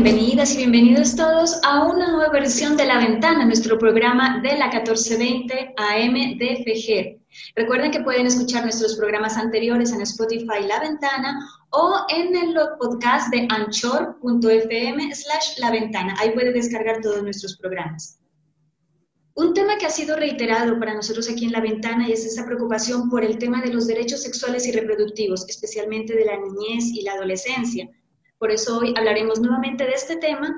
Bienvenidas y bienvenidos todos a una nueva versión de La Ventana, nuestro programa de la 1420 AM de FG. Recuerden que pueden escuchar nuestros programas anteriores en Spotify La Ventana o en el podcast de anchor.fm slash La Ventana. Ahí pueden descargar todos nuestros programas. Un tema que ha sido reiterado para nosotros aquí en La Ventana y es esa preocupación por el tema de los derechos sexuales y reproductivos, especialmente de la niñez y la adolescencia. Por eso hoy hablaremos nuevamente de este tema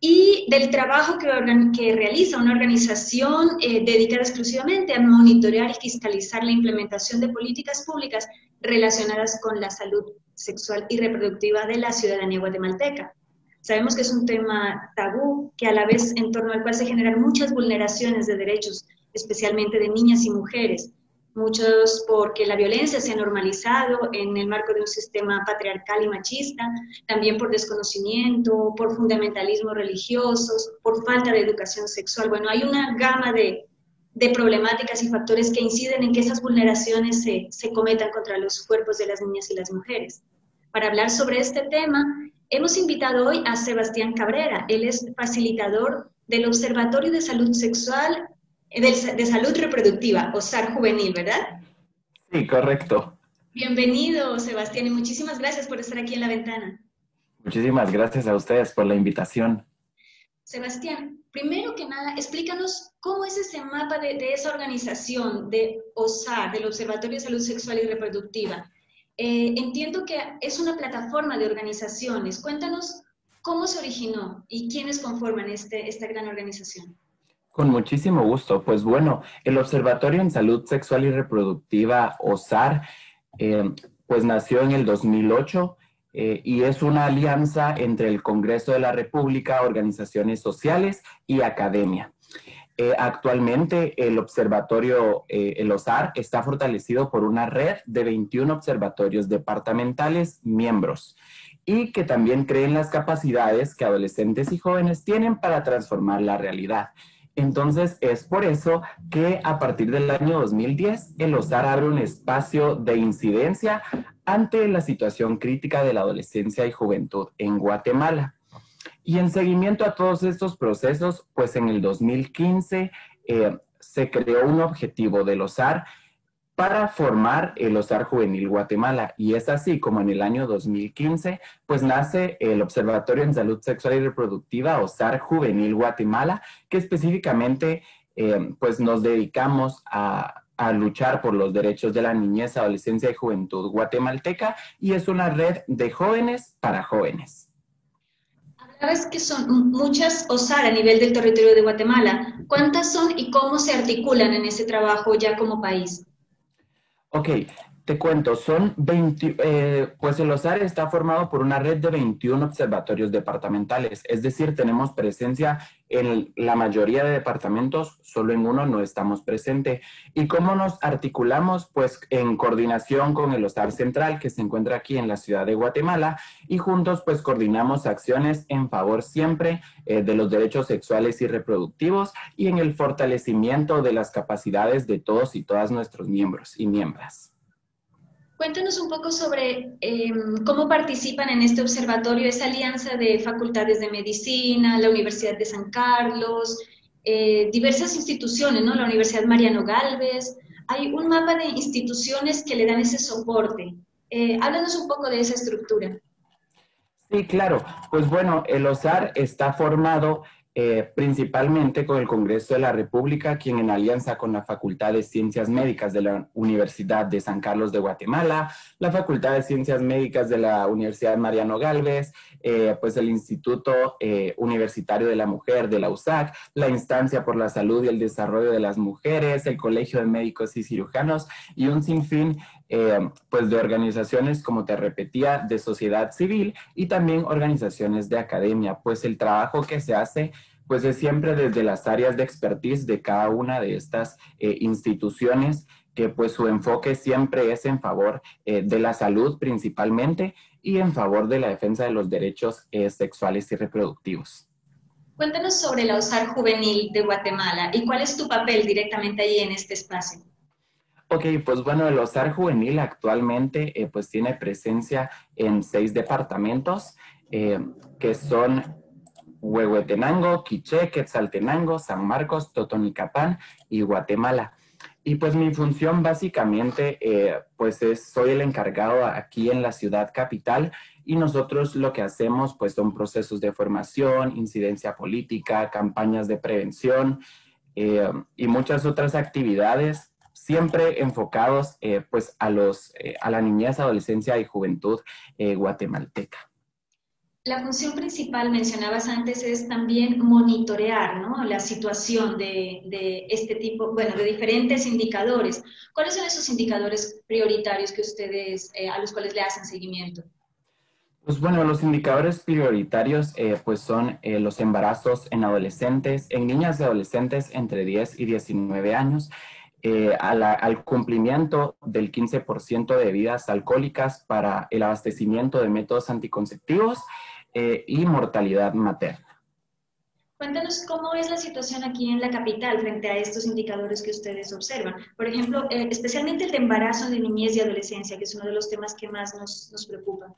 y del trabajo que, realiza una organización eh, dedicada exclusivamente a monitorear y fiscalizar la implementación de políticas públicas relacionadas con la salud sexual y reproductiva de la ciudadanía guatemalteca. Sabemos que es un tema tabú, que a la vez en torno al cual se generan muchas vulneraciones de derechos, especialmente de niñas y mujeres muchos porque la violencia se ha normalizado en el marco de un sistema patriarcal y machista, también por desconocimiento, por fundamentalismo religiosos, por falta de educación sexual. Bueno, hay una gama de, problemáticas y factores que inciden en que esas vulneraciones se, se cometan contra los cuerpos de las niñas y las mujeres. Para hablar sobre este tema, hemos invitado hoy a Sebastián Cabrera. Él es facilitador del Observatorio de Salud Sexual de, salud reproductiva, OSAR juvenil, ¿verdad? Sí, correcto. Bienvenido, Sebastián, y muchísimas gracias por estar aquí en la ventana. Muchísimas gracias a ustedes por la invitación. Sebastián, primero que nada, explícanos cómo es ese mapa de, esa organización de OSAR, del Observatorio de Salud Sexual y Reproductiva. Eh, entiendo que es una plataforma de organizaciones. Cuéntanos cómo se originó y quiénes conforman este, esta gran organización. Con muchísimo gusto. Pues bueno, el Observatorio en Salud Sexual y Reproductiva, OSAR, eh, pues nació en el 2008 eh, y es una alianza entre el Congreso de la República, organizaciones sociales y academia. Eh, actualmente el observatorio, el OSAR, está fortalecido por una red de 21 observatorios departamentales miembros y que también creen las capacidades que adolescentes y jóvenes tienen para transformar la realidad. Entonces, es por eso que a partir del año 2010, el OSAR abre un espacio de incidencia ante la situación crítica de la adolescencia y juventud en Guatemala. Y en seguimiento a todos estos procesos, pues en el 2015 eh, se creó un objetivo del OSAR para formar el OSAR Juvenil Guatemala. Y es así como en el año 2015, pues nace el Observatorio en Salud Sexual y Reproductiva OSAR Juvenil Guatemala, que específicamente eh, pues nos dedicamos a, luchar por los derechos de la niñez, adolescencia y juventud guatemalteca y es una red de jóvenes para jóvenes. Sabes que son muchas OSAR a nivel del territorio de Guatemala. ¿Cuántas son y cómo se articulan en ese trabajo ya como país? Ok, te cuento, son 20, eh, pues el OSAR está formado por una red de 21 observatorios departamentales, es decir, tenemos presencia en la mayoría de departamentos, solo en uno no estamos presentes. ¿Y cómo nos articulamos? Pues en coordinación con el OSAR Central, que se encuentra aquí en la ciudad de Guatemala, y juntos pues coordinamos acciones en favor siempre eh, de los derechos sexuales y reproductivos y en el fortalecimiento de las capacidades de todos y todas nuestros miembros y miembros. Cuéntanos un poco sobre em, cómo participan en este observatorio esa alianza de facultades de medicina, la Universidad de San Carlos, eh, diversas instituciones, ¿no? La Universidad Mariano Galvez. Hay un mapa de instituciones que le dan ese soporte. Eh, háblanos un poco de esa estructura. Sí, claro. Pues bueno, el OSAR está formado eh, principalmente con el Congreso de la República, quien en alianza con la Facultad de Ciencias Médicas de la Universidad de San Carlos de Guatemala, la Facultad de Ciencias Médicas de la Universidad Mariano Galvez, eh, pues el Instituto eh, Universitario de la Mujer de la USAC, la Instancia por la Salud y el Desarrollo de las Mujeres, el Colegio de Médicos y Cirujanos y un sinfín pues de organizaciones, como te repetía, de sociedad civil y también organizaciones de academia, pues el trabajo que se hace pues es siempre desde las áreas de expertise de cada una de estas eh, instituciones que pues su enfoque siempre es en favor eh, de la salud principalmente y en favor de la defensa de los derechos eh, sexuales y reproductivos. Cuéntanos sobre la OSAR Juvenil de Guatemala y cuál es tu papel directamente allí en este espacio. Ok, pues bueno, el OSAR Juvenil actualmente pues tiene presencia en seis departamentos que son Huehuetenango, Quiché, Quetzaltenango, San Marcos, Totonicapán y Guatemala. Y pues mi función básicamente, eh, pues es, soy el encargado aquí en la ciudad capital y nosotros lo que hacemos pues son procesos de formación, incidencia política, campañas de prevención eh, y muchas otras actividades siempre enfocados eh, pues a, los, a la niñez, adolescencia y juventud guatemalteca. La función principal, mencionabas antes, es también monitorear ¿no? la situación de, de, este tipo, bueno, de diferentes indicadores. ¿Cuáles son esos indicadores prioritarios que ustedes, eh, a los cuales le hacen seguimiento? Pues bueno, los indicadores prioritarios eh, pues son eh, los embarazos en adolescentes, en niñas y adolescentes entre 10 y 19 años, al cumplimiento del 15% de bebidas alcohólicas para el abastecimiento de métodos anticonceptivos eh, y mortalidad materna. Cuéntanos cómo es la situación aquí en la capital frente a estos indicadores que ustedes observan. Por ejemplo, eh, especialmente el de embarazo de niñez y adolescencia, que es uno de los temas que más nos, nos preocupa.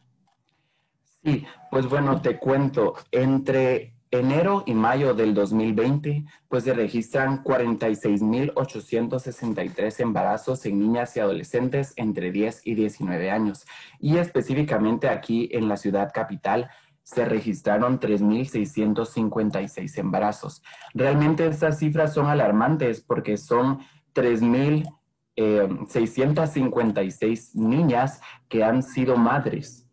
Sí, pues bueno, te cuento, entre enero y mayo del 2020, pues se registran 46.863 embarazos en niñas y adolescentes entre 10 y 19 años. Y específicamente aquí en la ciudad capital se registraron 3.656 embarazos. Realmente estas cifras son alarmantes porque son 3.656 eh, niñas que han sido madres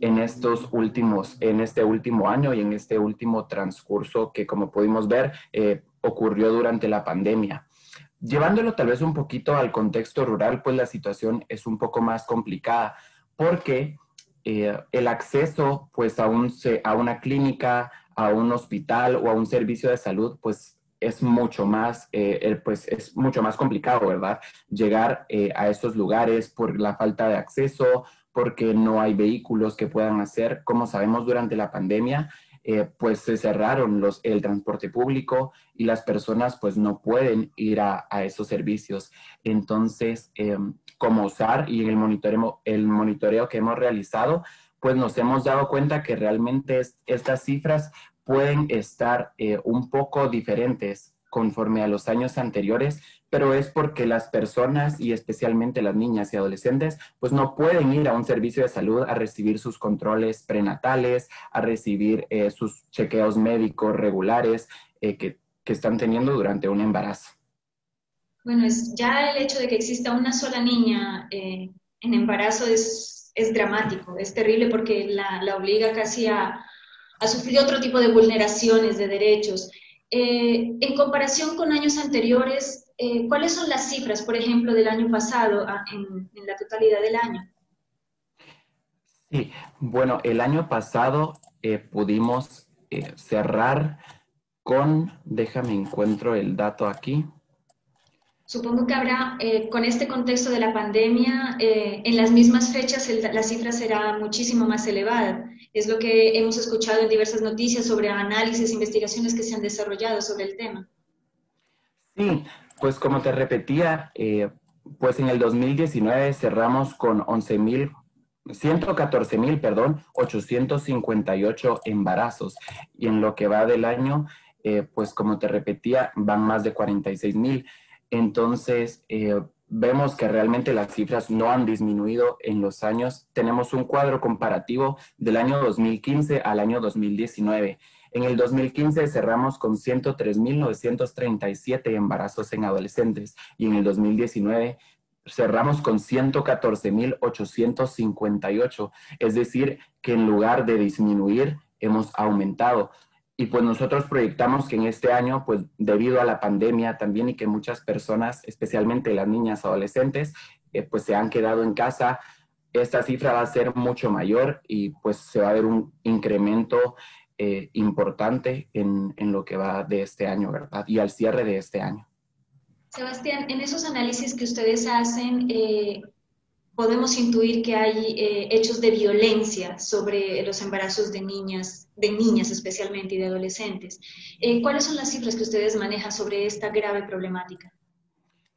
en estos últimos, en este último año y en este último transcurso que como pudimos ver eh, ocurrió durante la pandemia. Llevándolo tal vez un poquito al contexto rural, pues la situación es un poco más complicada porque eh, el acceso pues a, un, a una clínica, a un hospital o a un servicio de salud pues es mucho más, eh, pues es mucho más complicado, ¿verdad? Llegar a esos lugares por la falta de acceso, porque no hay vehículos que puedan hacer. Como sabemos, durante la pandemia, pues se cerraron los, el transporte público y las personas pues no pueden ir a, esos servicios. Entonces, em, como usar y el monitoreo, el monitoreo que hemos realizado, pues nos hemos dado cuenta que realmente estas cifras pueden estar eh, un poco diferentes conforme a los años anteriores, pero es porque las personas y especialmente las niñas y adolescentes pues no pueden ir a un servicio de salud a recibir sus controles prenatales, a recibir eh, sus chequeos médicos regulares eh, que, están teniendo durante un embarazo. Bueno, es, ya el hecho de que exista una sola niña eh, en embarazo es, es, dramático, es terrible porque la, la obliga casi a, a, sufrir otro tipo de vulneraciones de derechos. Eh, en comparación con años anteriores, eh, ¿cuáles son las cifras, por ejemplo, del año pasado en, en, la totalidad del año? Sí, bueno, el año pasado pudimos cerrar con, déjame encuentro el dato aquí, Supongo que habrá, eh, con este contexto de la pandemia, eh, en las mismas fechas la cifra será muchísimo más elevada. Es lo que hemos escuchado en diversas noticias sobre análisis, investigaciones que se han desarrollado sobre el tema. Sí, pues como te repetía, eh, pues en el 2019 cerramos con 11 mil 114 mil, perdón, 858 embarazos. Y en lo que va del año, pues como te repetía, van más de 46 mil. Entonces, eh, vemos que realmente las cifras no han disminuido en los años. Tenemos un cuadro comparativo del año 2015 al año 2019. En el 2015 cerramos con 103.937 embarazos en adolescentes y en el 2019 cerramos con 114.858, es decir, que en lugar de disminuir, hemos aumentado. Y pues nosotros proyectamos que en este año, pues debido a la pandemia también y que muchas personas, especialmente las niñas adolescentes, eh, pues se han quedado en casa, esta cifra va a ser mucho mayor y pues se va a ver un incremento eh, importante en, en lo que va de este año, ¿verdad? Y al cierre de este año. Sebastián, en esos análisis que ustedes hacen, eh, podemos intuir que hay eh, hechos de violencia sobre los embarazos de niñas, de niñas especialmente y de adolescentes. Eh, ¿Cuáles son las cifras que ustedes manejan sobre esta grave problemática?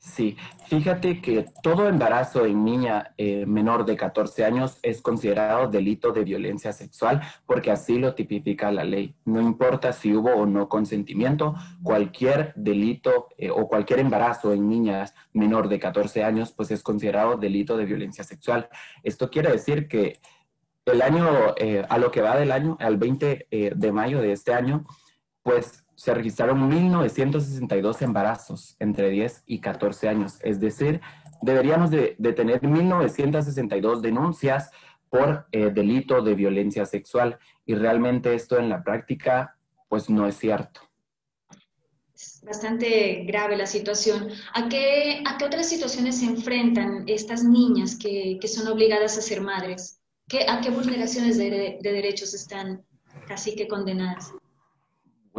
Sí, fíjate que todo embarazo en niña eh, menor de 14 años es considerado delito de violencia sexual porque así lo tipifica la ley. No importa si hubo o no consentimiento, cualquier delito eh, o cualquier embarazo en niñas menor de 14 años pues es considerado delito de violencia sexual. Esto quiere decir que el año, eh, a lo que va del año, al 20 de mayo de este año, pues se registraron 1.962 embarazos entre 10 y 14 años. Es decir, deberíamos de, tener 1.962 denuncias por eh, delito de violencia sexual. Y realmente esto en la práctica, pues no es cierto. Es bastante grave la situación. ¿A qué, a qué otras situaciones se enfrentan estas niñas que, que son obligadas a ser madres? ¿Qué, ¿A qué vulneraciones de, de derechos están casi que condenadas?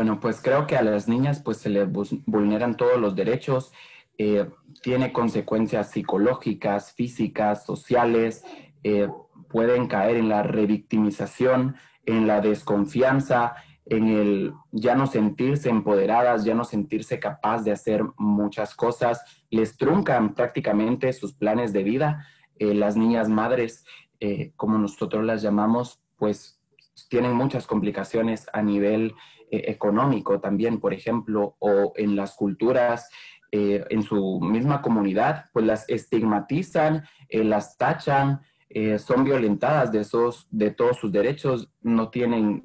Bueno, pues creo que a las niñas pues se les vulneran todos los derechos, eh, tiene consecuencias psicológicas, físicas, sociales, eh, pueden caer en la revictimización, en la desconfianza, en el ya no sentirse empoderadas, ya no sentirse capaz de hacer muchas cosas, les truncan prácticamente sus planes de vida. Eh, las niñas madres, como nosotros las llamamos, pues tienen muchas complicaciones a nivel económico también, por ejemplo, o en las culturas, eh, en su misma comunidad, pues las estigmatizan, eh, las tachan, son violentadas de, esos, de todos sus derechos, no tienen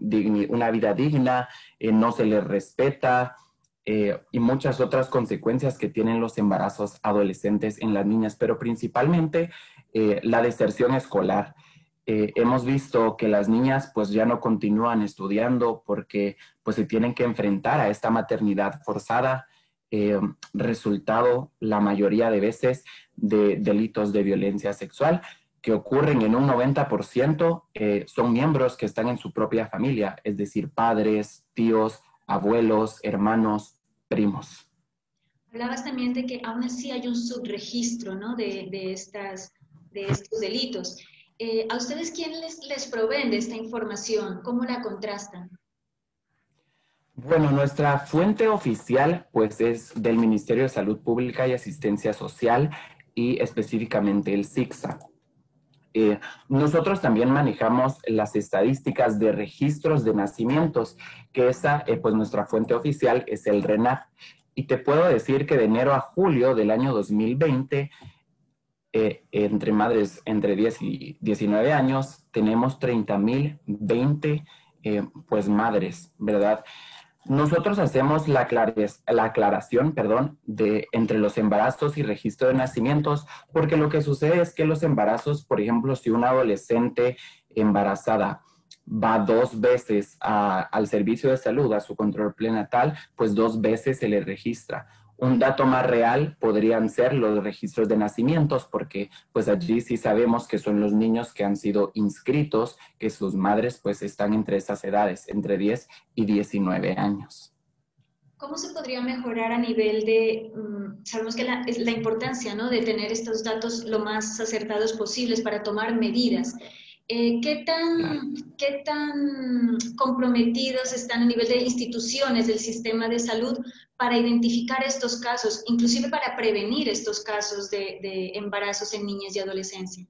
una vida digna, no se les respeta. y muchas otras consecuencias que tienen los embarazos adolescentes en las niñas, pero principalmente la deserción escolar. Eh, hemos visto que las niñas pues ya no continúan estudiando porque pues se tienen que enfrentar a esta maternidad forzada, eh, resultado la mayoría de veces de delitos de violencia sexual que ocurren en un 90%, eh, son miembros que están en su propia familia, es decir, padres, tíos, abuelos, hermanos, primos. Hablabas también de que aún así hay un subregistro ¿no? de, de, estas, de estos delitos. Eh, ¿A ustedes quién les, les proveen de esta información? ¿Cómo la contrastan? Bueno, nuestra fuente oficial pues es del Ministerio de Salud Pública y Asistencia Social y específicamente el SIGSA. Eh, nosotros también manejamos las estadísticas de registros de nacimientos, que esa, eh, pues nuestra fuente oficial es el RENAP. Y te puedo decir que de enero a julio del año 2020 eh, entre madres entre 10 y 19 años, tenemos 30.020 eh, pues madres, ¿verdad? Nosotros hacemos la, la aclaración, perdón, de entre los embarazos y registro de nacimientos, porque lo que sucede es que los embarazos, por ejemplo, si una adolescente embarazada va dos veces al servicio de salud, a su control prenatal, pues dos veces se le registra un dato más real podrían ser los registros de nacimientos, porque pues allí sí sabemos que son los niños que han sido inscritos, que sus madres pues están entre esas edades, entre 10 y 19 años. ¿Cómo se podría mejorar a nivel de, mm, sabemos que la, la importancia ¿no? de tener estos datos lo más acertados posibles para tomar medidas? Eh, ¿qué, tan, ¿Qué tan comprometidos están a nivel de instituciones del sistema de salud para identificar estos casos, inclusive para prevenir estos casos de, embarazos en niñas y adolescencia?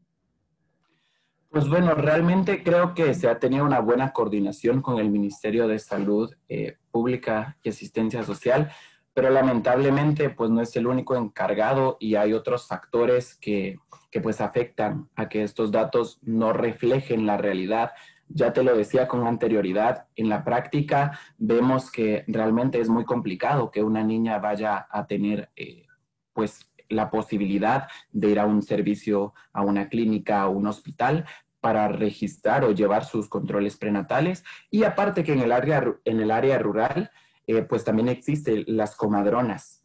Pues bueno, realmente creo que se ha tenido una buena coordinación con el Ministerio de Salud eh, Pública y Asistencia Social, pero lamentablemente pues no es el único encargado y hay otros factores que, que pues afectan a que estos datos no reflejen la realidad ya te lo decía con anterioridad, en la práctica vemos que realmente es muy complicado que una niña vaya a tener eh, pues la posibilidad de ir a un servicio, a una clínica, o un hospital para registrar o llevar sus controles prenatales. Y aparte que en el área, en el área rural, eh, pues también existen las comadronas,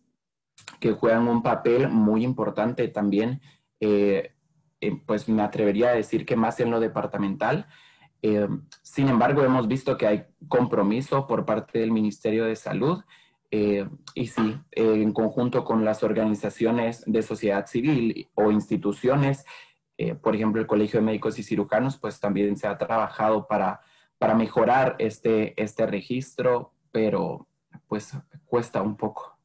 que juegan un papel muy importante también, eh, pues me atrevería a decir que más en lo departamental. Eh, sin embargo, hemos visto que hay compromiso por parte del Ministerio de Salud y sí, en conjunto con las organizaciones de sociedad civil o instituciones, por ejemplo, el Colegio de Médicos y Cirujanos, pues también se ha trabajado para, para mejorar este, este registro, pero pues cuesta un poco.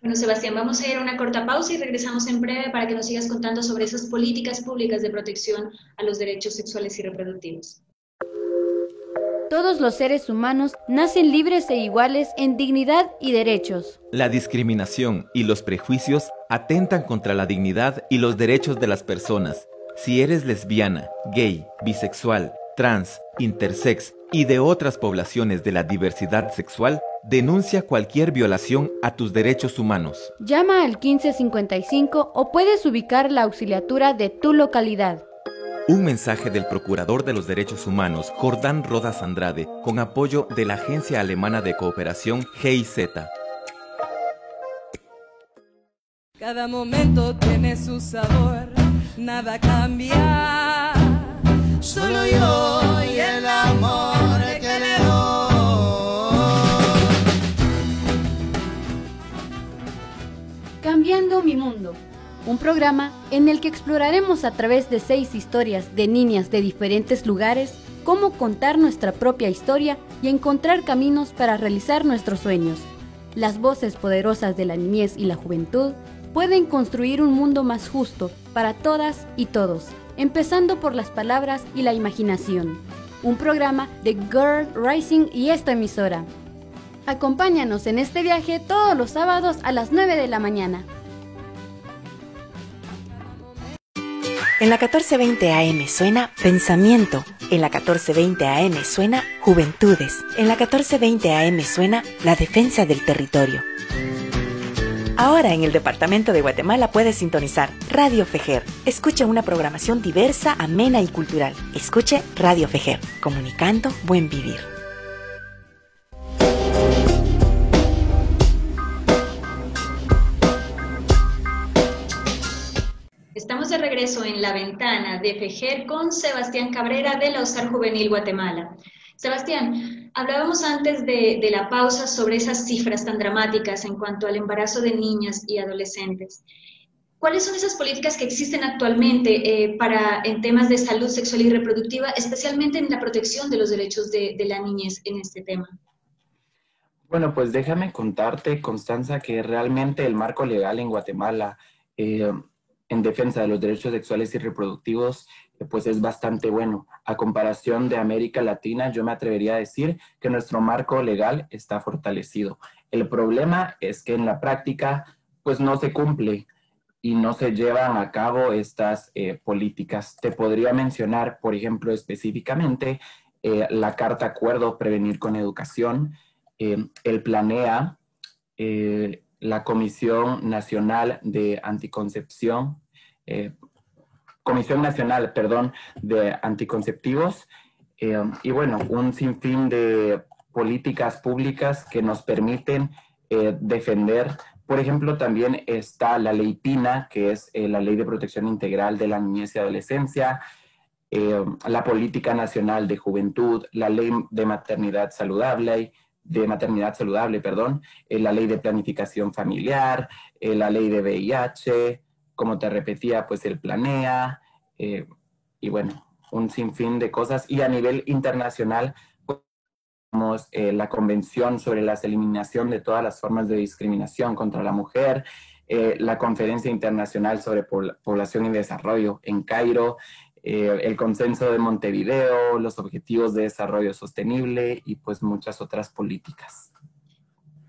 Bueno, Sebastián, vamos a ir a una corta pausa y regresamos en breve para que nos sigas contando sobre esas políticas públicas de protección a los derechos sexuales y reproductivos. Todos los seres humanos nacen libres e iguales en dignidad y derechos. La discriminación y los prejuicios atentan contra la dignidad y los derechos de las personas. Si eres lesbiana, gay, bisexual, trans, intersex y de otras poblaciones de la diversidad sexual, Denuncia cualquier violación a tus derechos humanos. Llama al 1555 o puedes ubicar la auxiliatura de tu localidad. Un mensaje del Procurador de los Derechos Humanos, Jordán Rodas Andrade, con apoyo de la Agencia Alemana de Cooperación GIZ. Cada momento tiene su sabor, nada cambia. Solo yo y el amor que le doy. Cambiando mi mundo, un programa en el que exploraremos a través de seis historias de niñas de diferentes lugares cómo contar nuestra propia historia y encontrar caminos para realizar nuestros sueños. Las voces poderosas de la niñez y la juventud pueden construir un mundo más justo para todas y todos, empezando por las palabras y la imaginación. Un programa de Girl Rising y esta emisora. Acompáñanos en este viaje todos los sábados a las 9 de la mañana. En la 1420 AM suena Pensamiento. En la 1420 AM suena Juventudes. En la 1420 AM suena La Defensa del Territorio. Ahora en el Departamento de Guatemala puedes sintonizar Radio Fejer. Escuche una programación diversa, amena y cultural. Escuche Radio Fejer, comunicando buen vivir. Estamos de regreso en la ventana de Fejer con Sebastián Cabrera de la OSAR Juvenil Guatemala. Sebastián, hablábamos antes de, la pausa sobre esas cifras tan dramáticas en cuanto al embarazo de niñas y adolescentes. ¿Cuáles son esas políticas que existen actualmente eh, para, en temas de salud sexual y reproductiva, especialmente en la protección de los derechos de, la niñez en este tema? Bueno, pues déjame contarte, Constanza, que realmente el marco legal en Guatemala eh, en defensa de los derechos sexuales y reproductivos, eh, pues es bastante bueno. A comparación de América Latina, yo me atrevería a decir que nuestro marco legal está fortalecido. El problema es que en la práctica, pues no se cumple y no se llevan a cabo estas eh, políticas. Te podría mencionar, por ejemplo, específicamente eh, la Carta Acuerdo Prevenir con Educación, el Planea, la Comisión Nacional de Anticoncepción, eh, Comisión Nacional, perdón, de Anticonceptivos, eh, y bueno, un sinfín de políticas públicas que nos permiten eh, defender. Por ejemplo, también está la ley PINA, que es la Ley de Protección Integral de la Niñez y Adolescencia, la Política Nacional de Juventud, la Ley de Maternidad Saludable, de maternidad saludable, perdón, eh, la ley de planificación familiar, eh, la ley de VIH, como te repetía, pues el planea, eh, y bueno, un sinfín de cosas. Y a nivel internacional, tenemos la Convención sobre la Eliminación de todas las formas de discriminación contra la mujer, la Conferencia Internacional sobre Población y Desarrollo en Cairo, eh, el consenso de Montevideo, los objetivos de desarrollo sostenible y pues muchas otras políticas.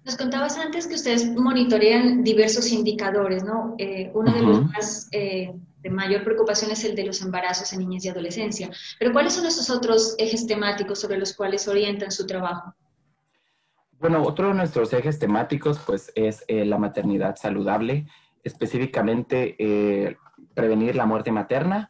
Nos contabas antes que ustedes monitorean diversos indicadores, ¿no? Eh, uno de los más eh, de mayor preocupación es el de los embarazos en niñas y adolescencia. Pero ¿cuáles son esos otros ejes temáticos sobre los cuales orientan su trabajo? Bueno, otro de nuestros ejes temáticos pues es eh, la maternidad saludable, específicamente prevenir la muerte materna.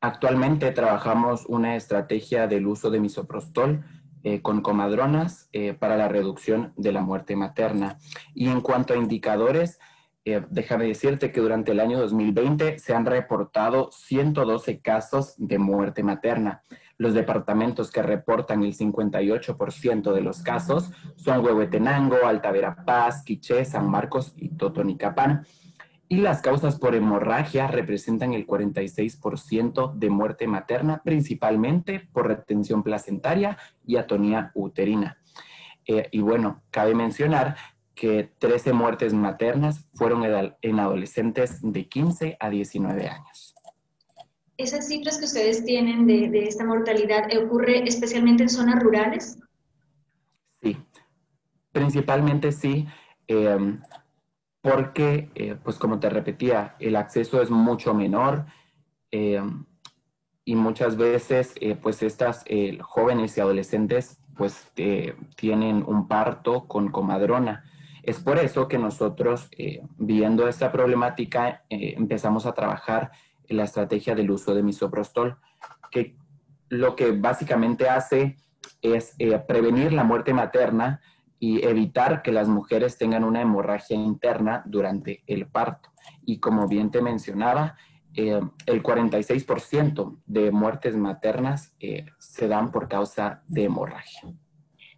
Actualmente trabajamos una estrategia del uso de misoprostol eh, con comadronas para la reducción de la muerte materna. Y en cuanto a indicadores, déjame decirte que durante el año 2020 se han reportado 112 casos de muerte materna. Los departamentos que reportan el 58% de los casos son Huehuetenango, Alta Verapaz, Quiché, San Marcos y Totonicapán. Y las causas por hemorragia representan el 46% de muerte materna, principalmente por retención placentaria y atonía uterina. Eh, y bueno, cabe mencionar que 13 muertes maternas fueron en adolescentes de 15 a 19 años esas cifras que ustedes tienen de, esta mortalidad, ¿ocurre especialmente en zonas rurales? Sí, principalmente sí, em, porque, eh, pues como te repetía, el acceso es mucho menor em, y muchas veces, eh, pues estas eh, jóvenes y adolescentes, pues tienen un parto con comadrona. Es por eso que nosotros, viendo esta problemática, empezamos a trabajar la estrategia del uso de misoprostol, que lo que básicamente hace es eh, prevenir la muerte materna y evitar que las mujeres tengan una hemorragia interna durante el parto. Y como bien te mencionaba, eh, el 46% de muertes maternas eh, se dan por causa de hemorragia.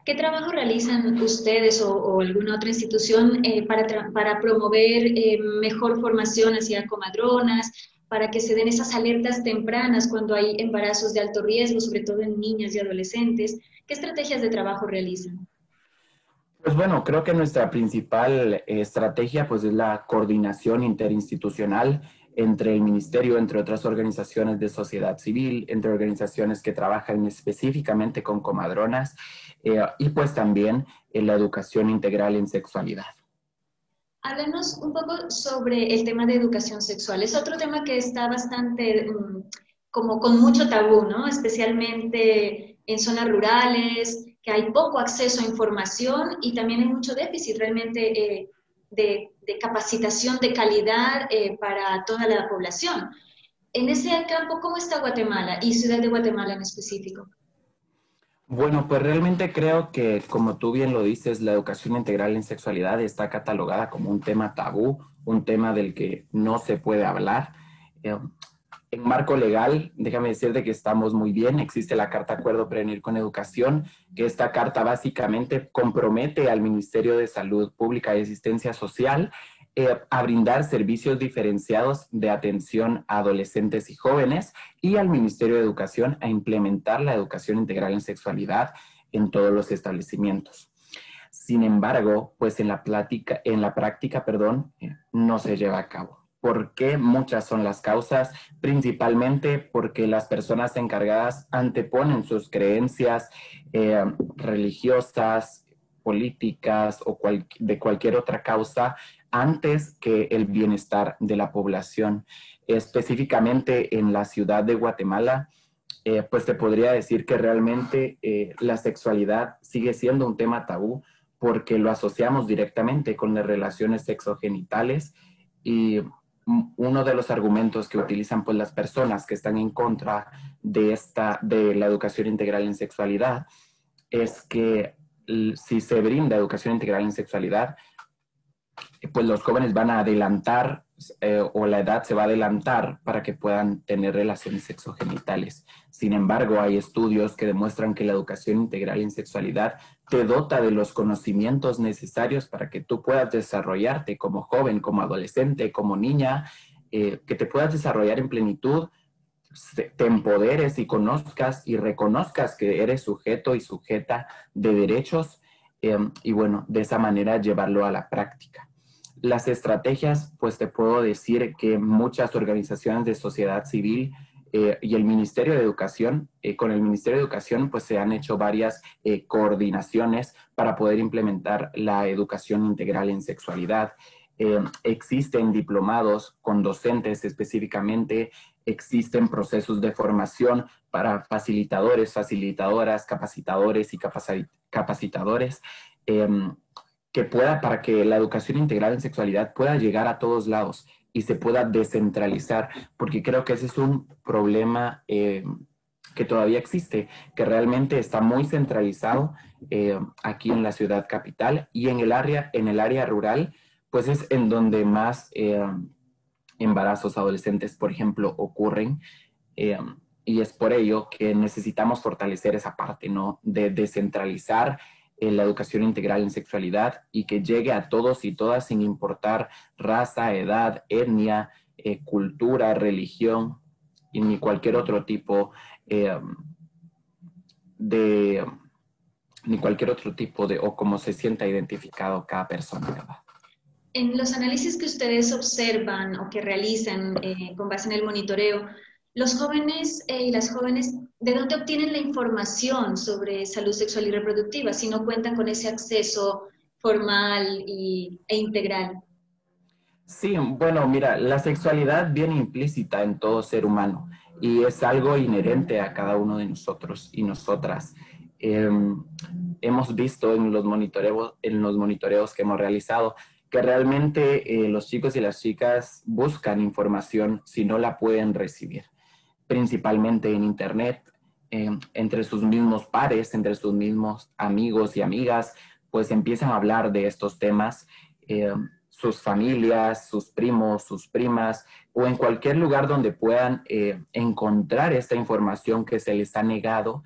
¿Qué trabajo realizan ustedes o, alguna otra institución para, para, promover mejor formación hacia comadronas, para que se den esas alertas tempranas cuando hay embarazos de alto riesgo, sobre todo en niñas y adolescentes. ¿Qué estrategias de trabajo realizan? Pues bueno, creo que nuestra principal eh, estrategia pues es la coordinación interinstitucional entre el ministerio, entre otras organizaciones de sociedad civil, entre organizaciones que trabajan específicamente con comadronas eh, y pues también en la educación integral en sexualidad. Háblanos un poco sobre el tema de educación sexual. Es otro tema que está bastante mm, como con mucho tabú, ¿no? Especialmente en zonas rurales, que hay poco acceso a información y también hay mucho déficit realmente eh, de, capacitación de calidad eh, para toda la población. En ese campo, ¿cómo está Guatemala y Ciudad de Guatemala en específico? Bueno, pues realmente creo que, como tú bien lo dices, la educación integral en sexualidad está catalogada como un tema tabú, un tema del que no se puede hablar. En marco legal, déjame decirte que estamos muy bien. Existe la Carta Acuerdo Prevenir con Educación, que esta carta básicamente compromete al Ministerio de Salud Pública y Asistencia Social eh, a brindar servicios diferenciados de atención a adolescentes y jóvenes y al Ministerio de Educación a implementar la educación integral en sexualidad en todos los establecimientos. Sin embargo, pues en la, plática, en la práctica, perdón, eh, no se lleva a cabo. ¿Por qué? Muchas son las causas, principalmente porque las personas encargadas anteponen sus creencias eh, religiosas, políticas o de cualquier otra causa antes que el bienestar de la población. Específicamente en la ciudad de Guatemala, eh, pues te podría decir que realmente eh, la sexualidad sigue siendo un tema tabú porque lo asociamos directamente con las relaciones sexogenitales y uno de los argumentos que utilizan pues las personas que están en contra de esta de la educación integral en sexualidad es que si se brinda educación integral en sexualidad pues los jóvenes van a adelantar eh, o la edad se va a adelantar para que puedan tener relaciones sexogenitales. Sin embargo, hay estudios que demuestran que la educación integral en sexualidad te dota de los conocimientos necesarios para que tú puedas desarrollarte como joven, como adolescente, como niña, eh, que te puedas desarrollar en plenitud, te empoderes y conozcas y reconozcas que eres sujeto y sujeta de derechos eh, y bueno, de esa manera llevarlo a la práctica. Las estrategias, pues te puedo decir que muchas organizaciones de sociedad civil eh, y el Ministerio de Educación, eh, con el Ministerio de Educación, pues se han hecho varias eh, coordinaciones para poder implementar la educación integral en sexualidad. existen diplomados con docentes específicamente, existen procesos de formación para facilitadores, facilitadoras, capacitadores y capacitadores, em, que pueda, para que la educación integral en sexualidad pueda llegar a todos lados y se pueda descentralizar, porque creo que ese es un problema em, que todavía existe, que realmente está muy centralizado em, aquí en la ciudad capital y en el área, en el área rural, pues es en donde más embarazos adolescentes, por ejemplo, ocurren. Eh, y es por ello que necesitamos fortalecer esa parte, ¿no? De descentralizar eh, la educación integral en sexualidad y que llegue a todos y todas sin importar raza, edad, etnia, eh, cultura, religión y ni cualquier otro tipo de ni cualquier otro tipo de o como se sienta identificado cada persona. En los análisis que ustedes observan o que realizan eh, con base en el monitoreo, los jóvenes eh, y las jóvenes, ¿de dónde obtienen la información sobre salud sexual y reproductiva si no cuentan con ese acceso formal y, e integral? Sí, bueno, mira, la sexualidad viene implícita en todo ser humano y es algo inherente a cada uno de nosotros y nosotras. Em, hemos visto en los, monitoreos, que hemos realizado que realmente eh, los chicos y las chicas buscan información si no la pueden recibir, principalmente en Internet, entre sus mismos pares, entre sus mismos amigos y amigas, pues empiezan a hablar de estos temas, eh, sus familias, sus primos, sus primas, o en cualquier lugar donde puedan eh, encontrar esta información que se les ha negado,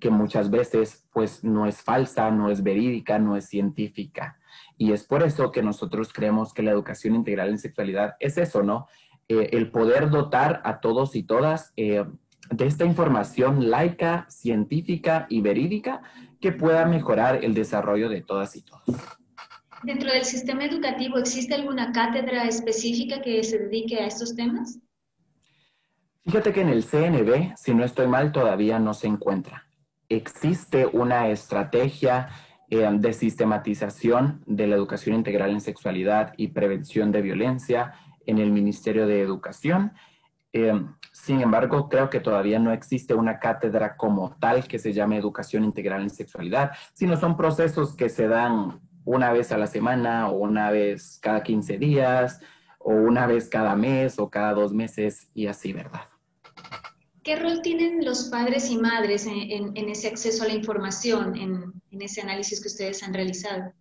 que muchas veces pues no es falsa, no es verídica, no es científica. Y es por eso que nosotros creemos que la educación integral en sexualidad es eso, ¿no? Eh, el poder dotar a todos y todas eh, de esta información laica, científica y verídica que pueda mejorar el desarrollo de todas y todos. ¿Dentro del sistema educativo existe alguna cátedra específica que se dedique a estos temas? Fíjate que en el CNB, si no estoy mal, todavía no se encuentra. Existe una estrategia eh, de sistematización de la educación integral en sexualidad y prevención de violencia en el Ministerio de Educación. Eh, sin embargo, creo que todavía no existe una cátedra como tal que se llame educación integral en sexualidad, sino son procesos que se dan una vez a la semana o una vez cada 15 días o una vez cada mes o cada dos meses y así, ¿verdad? ¿Qué rol tienen los padres y madres en, ese acceso a la información, en, ese análisis que ustedes han realizado?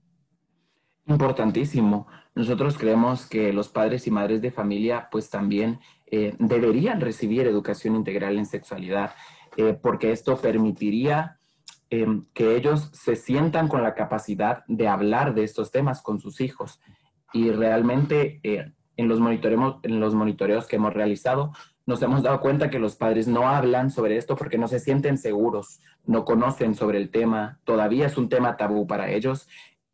Importantísimo. Nosotros creemos que los padres y madres de familia pues también eh, deberían recibir educación integral en sexualidad, eh, porque esto permitiría em, que ellos se sientan con la capacidad de hablar de estos temas con sus hijos. Y realmente eh, en, los en los monitoreos que hemos realizado, nos hemos dado cuenta que los padres no hablan sobre esto porque no se sienten seguros, no conocen sobre el tema, todavía es un tema tabú para ellos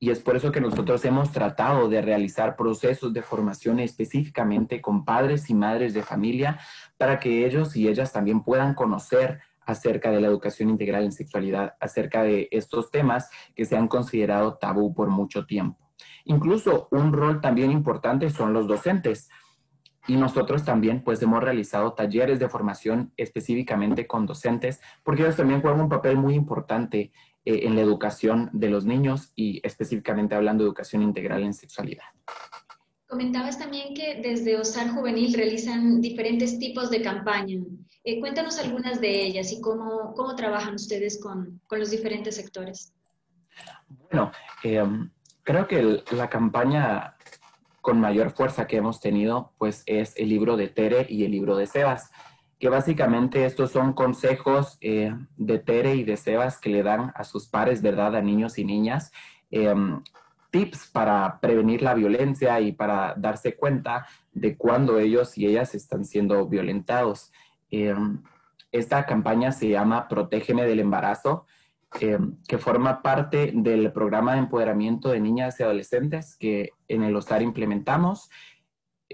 y es por eso que nosotros hemos tratado de realizar procesos de formación específicamente con padres y madres de familia para que ellos y ellas también puedan conocer acerca de la educación integral en sexualidad, acerca de estos temas que se han considerado tabú por mucho tiempo. Incluso un rol también importante son los docentes. Y nosotros también pues hemos realizado talleres de formación específicamente con docentes, porque ellos también juegan un papel muy importante eh, en la educación de los niños y específicamente hablando de educación integral en sexualidad. Comentabas también que desde OSAR Juvenil realizan diferentes tipos de campaña. Eh, cuéntanos algunas de ellas y cómo, cómo trabajan ustedes con, con los diferentes sectores. Bueno, em, creo que la campaña con mayor fuerza que hemos tenido, pues es el libro de Tere y el libro de Sebas, que básicamente estos son consejos eh, de Tere y de Sebas que le dan a sus pares, ¿verdad? A niños y niñas, em, tips para prevenir la violencia y para darse cuenta de cuando ellos y ellas están siendo violentados. Em, esta campaña se llama Protégeme del embarazo eh, que forma parte del programa de empoderamiento de niñas y adolescentes que en el OSAR implementamos.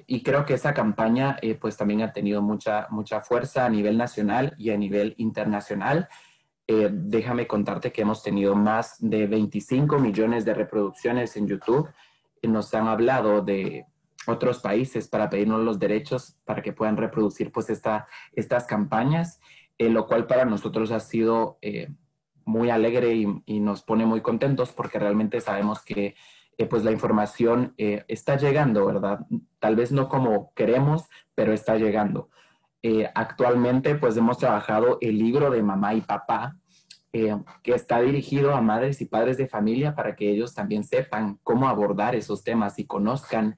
Y creo que esa campaña eh, pues también ha tenido mucha, mucha fuerza a nivel nacional y a nivel internacional. Eh, déjame contarte que hemos tenido más de 25 millones de reproducciones en YouTube nos han hablado de otros países para pedirnos los derechos para que puedan reproducir pues esta, estas campañas, eh, lo cual para nosotros ha sido eh, muy alegre y, nos pone muy contentos porque realmente sabemos que eh, pues la información está llegando, ¿verdad? Tal vez no como queremos, pero está llegando. actualmente pues hemos trabajado el libro de mamá y papá, que está dirigido a madres y padres de familia para que ellos también sepan cómo abordar esos temas y conozcan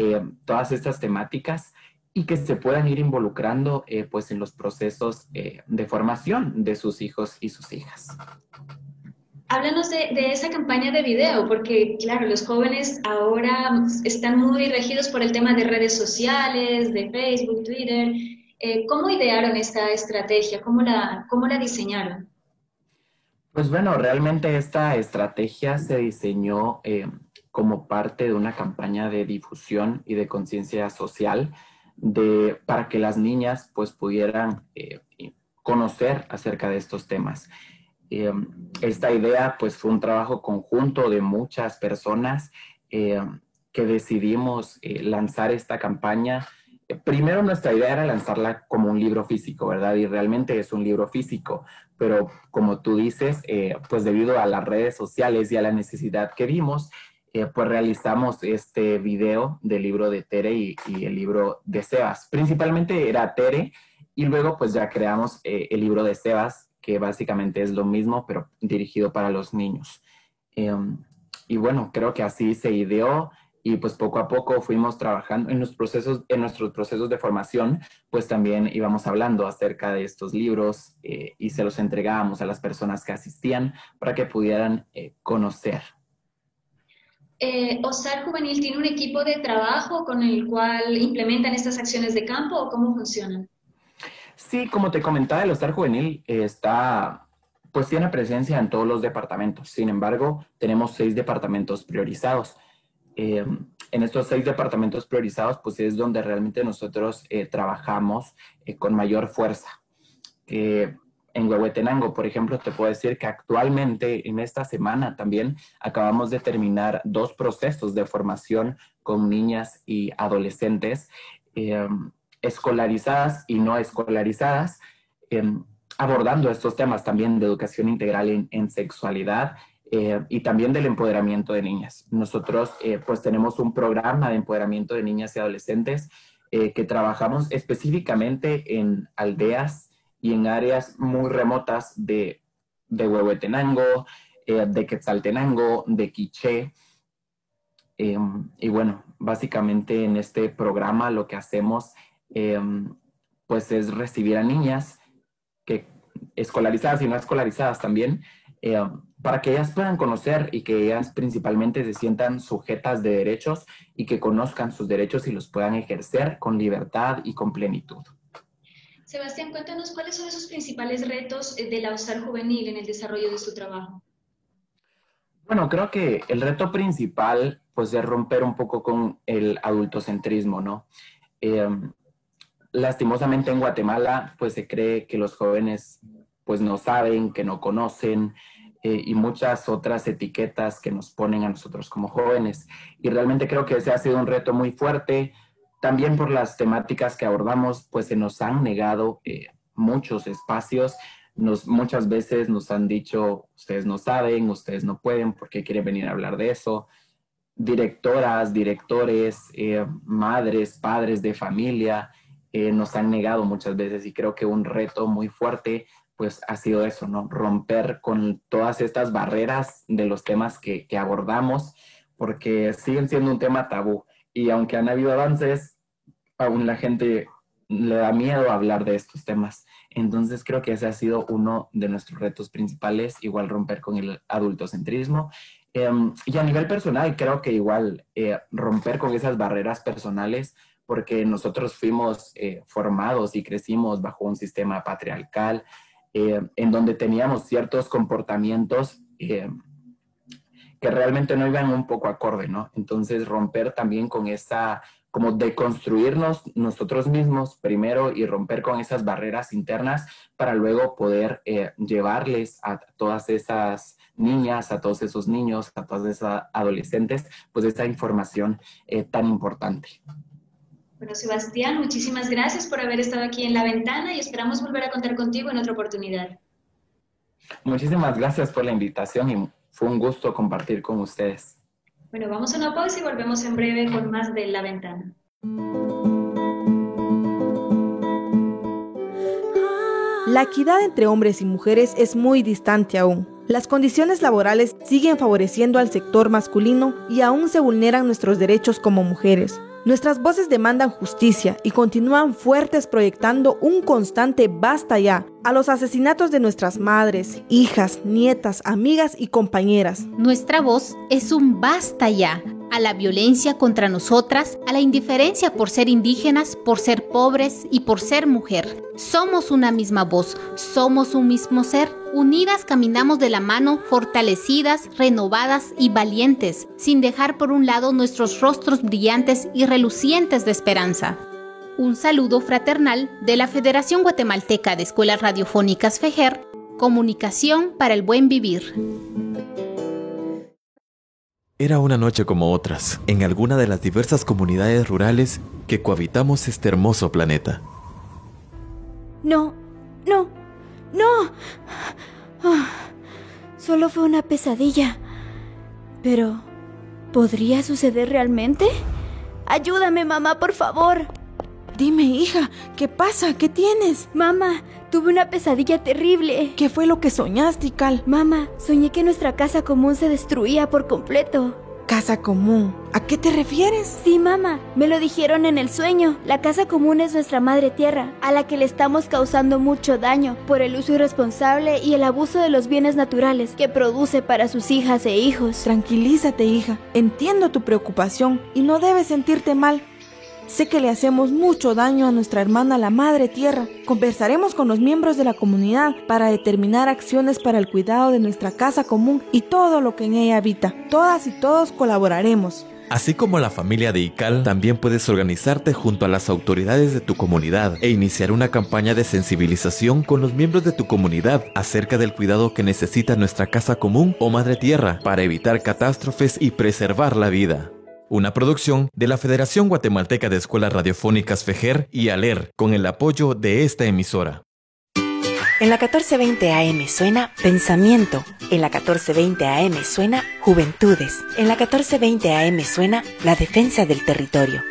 eh, todas estas temáticas y que se puedan ir involucrando eh, pues en los procesos eh, de formación de sus hijos y sus hijas. Háblanos de, esa campaña de video, porque claro, los jóvenes ahora están muy regidos por el tema de redes sociales, de Facebook, Twitter. ¿Cómo idearon esta estrategia? ¿Cómo la, cómo la diseñaron? Pues bueno, realmente esta estrategia se diseñó como parte de una campaña de difusión y de conciencia social de, para que las niñas pues pudieran eh, conocer acerca de estos temas. Eh, esta idea pues fue un trabajo conjunto de muchas personas eh, que decidimos lanzar esta campaña. Primero nuestra idea era lanzarla como un libro físico, ¿verdad? Y realmente es un libro físico, pero como tú dices, pues debido a las redes sociales y a la necesidad que vimos, eh, pues realizamos este video del libro de Tere y, el libro de Sebas. Principalmente era Tere y luego pues ya creamos eh, el libro de Sebas, que básicamente es lo mismo, pero dirigido para los niños. Em, y bueno, creo que así se ideó y pues poco a poco fuimos trabajando en los procesos, en nuestros procesos de formación, pues también íbamos hablando acerca de estos libros eh, y se los entregábamos a las personas que asistían para que pudieran conocer eh, ¿OSAR Juvenil tiene un equipo de trabajo con el cual implementan estas acciones de campo o cómo funcionan? Sí, como te comentaba, el OSAR Juvenil está, pues tiene presencia en todos los departamentos. Sin embargo, tenemos seis departamentos priorizados. Eh, en estos seis departamentos priorizados, pues es donde realmente nosotros eh, trabajamos eh, con mayor fuerza en Huehuetenango, por ejemplo, te puedo decir que actualmente en esta semana también acabamos de terminar dos procesos de formación con niñas y adolescentes escolarizadas y no escolarizadas, em, abordando estos temas también de educación integral en, sexualidad eh, y también del empoderamiento de niñas. Nosotros eh, pues tenemos un programa de empoderamiento de niñas y adolescentes eh, que trabajamos específicamente en aldeas y en áreas muy remotas de, de Huehuetenango, eh, de Quetzaltenango, de Quiché. Y bueno, básicamente en este programa lo que hacemos em, pues es recibir a niñas que escolarizadas y no escolarizadas también, em, para que ellas puedan conocer y que ellas principalmente se sientan sujetas de derechos y que conozcan sus derechos y los puedan ejercer con libertad y con plenitud. Sebastián, cuéntanos cuáles son esos principales retos eh, de la OSAR juvenil en el desarrollo de su trabajo. Bueno, creo que el reto principal pues es romper un poco con el adultocentrismo, ¿no? Em, lastimosamente en Guatemala pues se cree que los jóvenes pues no saben, que no conocen eh, y muchas otras etiquetas que nos ponen a nosotros como jóvenes. Y realmente creo que ese ha sido un reto muy fuerte también por las temáticas que abordamos, pues se nos han negado eh, muchos espacios. Nos, muchas veces nos han dicho, ustedes no saben, ustedes no pueden, porque quieren venir a hablar de eso? Directoras, directores, eh, madres, padres de familia eh, nos han negado muchas veces y creo que un reto muy fuerte pues ha sido eso, ¿no? Romper con todas estas barreras de los temas que, que abordamos, porque siguen siendo un tema tabú y aunque han habido avances, aún la gente le da miedo hablar de estos temas. Entonces creo que ese ha sido uno de nuestros retos principales, igual romper con el adultocentrismo. Em, y a nivel personal, creo que igual eh, romper con esas barreras personales, porque nosotros fuimos eh, formados y crecimos bajo un sistema patriarcal, eh, en donde teníamos ciertos comportamientos que realmente no iban un poco acorde, ¿no? Entonces romper también con esa como deconstruirnos nosotros mismos primero y romper con esas barreras internas para luego poder eh, llevarles a todas esas niñas, a todos esos niños, a todas esas adolescentes, pues esta información eh, tan importante. Bueno, Sebastián, muchísimas gracias por haber estado aquí en la ventana y esperamos volver a contar contigo en otra oportunidad. Muchísimas gracias por la invitación y fue un gusto compartir con ustedes. Bueno, vamos a una pausa y volvemos en breve con más de La Ventana. La equidad entre hombres y mujeres es muy distante aún. Las condiciones laborales siguen favoreciendo al sector masculino y aún se vulneran nuestros derechos como mujeres. Nuestras voces demandan justicia y continúan fuertes proyectando un constante basta ya a los asesinatos de nuestras madres, hijas, nietas, amigas y compañeras. Nuestra voz es un basta ya a la violencia contra nosotras, a la indiferencia por ser indígenas, por ser pobres y por ser mujer. Somos una misma voz, somos un mismo ser. Unidas caminamos de la mano, fortalecidas, renovadas y valientes, sin dejar por un lado nuestros rostros brillantes y relucientes de esperanza. Un saludo fraternal de la Federación Guatemalteca de Escuelas Radiofónicas FEJER, Comunicación para el Buen Vivir. Era una noche como otras, en alguna de las diversas comunidades rurales que cohabitamos este hermoso planeta. No, no, no. Ah, solo fue una pesadilla. Pero, ¿podría suceder realmente? Ayúdame, mamá, por favor. Dime, hija, ¿qué pasa? ¿Qué tienes? Mamá, tuve una pesadilla terrible. ¿Qué fue lo que soñaste, Cal? Mamá, soñé que nuestra casa común se destruía por completo. Casa común. ¿A qué te refieres? Sí, mamá, me lo dijeron en el sueño. La casa común es nuestra madre tierra, a la que le estamos causando mucho daño por el uso irresponsable y el abuso de los bienes naturales que produce para sus hijas e hijos. Tranquilízate, hija. Entiendo tu preocupación y no debes sentirte mal. Sé que le hacemos mucho daño a nuestra hermana la Madre Tierra. Conversaremos con los miembros de la comunidad para determinar acciones para el cuidado de nuestra casa común y todo lo que en ella habita. Todas y todos colaboraremos. Así como la familia de ICAL, también puedes organizarte junto a las autoridades de tu comunidad e iniciar una campaña de sensibilización con los miembros de tu comunidad acerca del cuidado que necesita nuestra casa común o madre tierra para evitar catástrofes y preservar la vida una producción de la Federación Guatemalteca de Escuelas Radiofónicas FEJER y ALER, con el apoyo de esta emisora. En la 1420 AM suena Pensamiento. En la 1420 AM suena Juventudes. En la 1420 AM suena La Defensa del Territorio.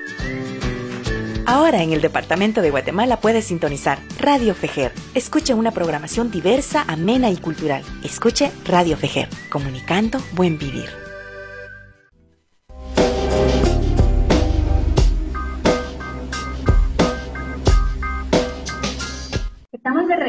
Ahora en el Departamento de Guatemala puedes sintonizar Radio Fejer. Escuche una programación diversa, amena y cultural. Escuche Radio Fejer, comunicando buen vivir.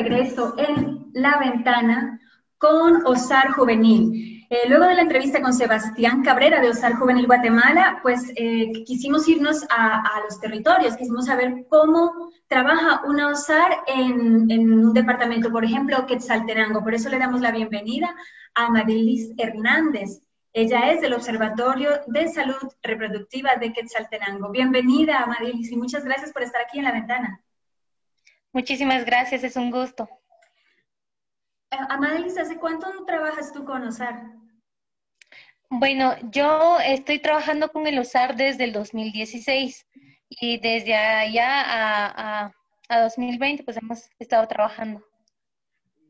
Regreso en La Ventana con OSAR Juvenil. Eh, luego de la entrevista con Sebastián Cabrera de OSAR Juvenil Guatemala, pues eh, quisimos irnos a, los territorios, quisimos saber cómo trabaja una OSAR en, un departamento, por ejemplo, Quetzaltenango. Por eso le damos la bienvenida a Madilis Hernández. Ella es del Observatorio de Salud Reproductiva de Quetzaltenango. Bienvenida, Madilis, y muchas gracias por estar aquí en La Ventana. Muchísimas gracias, es un gusto. Eh, Amadelis, ¿hace cuánto trabajas tú con OSAR? Bueno, yo estoy trabajando con el OSAR desde el 2016 y desde allá a, a, 2020 pues hemos estado trabajando.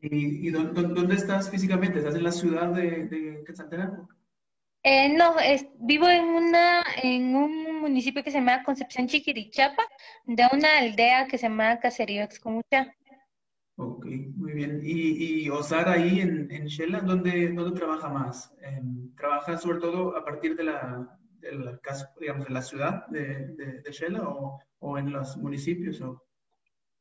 ¿Y, dónde, estás físicamente? ¿Estás en la ciudad de, de Quetzaltenango? Eh, no, vivo en una en un municipio que se llama Concepción Chiquirichapa, de una aldea que se llama Caserío Excomucha. Ok, muy bien. ¿Y, y Osar ahí en, en Shela, ¿dónde, dónde trabaja más? Em, ¿Trabaja sobre todo a partir de la, de la, digamos, de la ciudad de, de, de Shela o, o, en los municipios? O?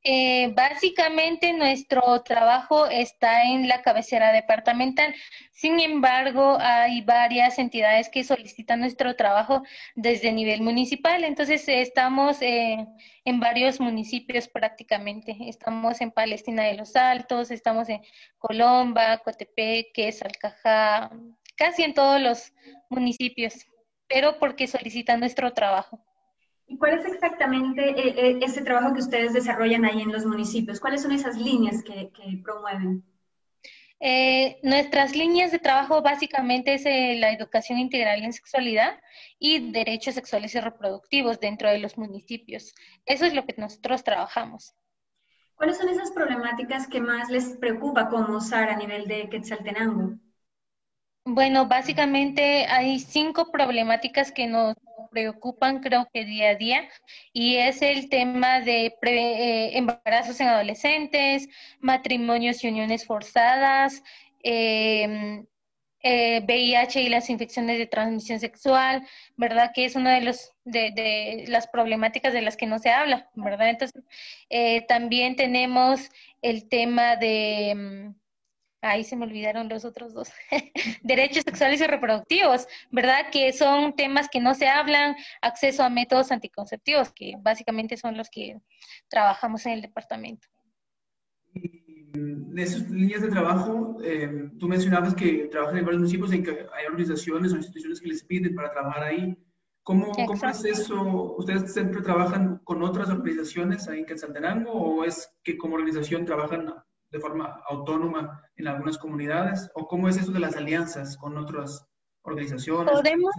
Eh, básicamente nuestro trabajo está en la cabecera departamental. Sin embargo, hay varias entidades que solicitan nuestro trabajo desde nivel municipal. Entonces, estamos eh, en varios municipios prácticamente. Estamos en Palestina de los Altos, estamos en Colomba, Cotepeque, Salcajá, casi en todos los municipios, pero porque solicitan nuestro trabajo. ¿Y cuál es exactamente eh, eh, ese trabajo que ustedes desarrollan ahí en los municipios? ¿Cuáles son esas líneas que, promueven? Eh, nuestras líneas de trabajo básicamente es la educación integral en sexualidad y derechos sexuales y reproductivos dentro de los municipios. Eso es lo que nosotros trabajamos. ¿Cuáles son esas problemáticas que más les preocupa como SAR a nivel de Quetzaltenango? Bueno, básicamente hay cinco problemáticas que nos preocupan creo que día a día y es el tema de eh, embarazos en adolescentes, matrimonios y uniones forzadas, eh, VIH y las infecciones de transmisión sexual, ¿verdad? Que es una de, los, de, de las problemáticas de las que no se habla, ¿verdad? Entonces, eh, también tenemos el tema de mm, ahí se me olvidaron los otros dos, derechos sexuales y reproductivos, ¿verdad? Que son temas que no se hablan, acceso a métodos anticonceptivos, que básicamente son los que trabajamos en el departamento. Y en esas líneas de trabajo, eh, tú mencionabas que trabajan en varios municipios y que hay organizaciones o instituciones que les piden para trabajar ahí. ¿Cómo, ¿Cómo, es eso? ¿Ustedes siempre trabajan con otras organizaciones ahí en Quetzaltenango o es que como organización trabajan de forma autónoma en algunas comunidades? ¿O cómo es eso de las alianzas con otras organizaciones? Podemos,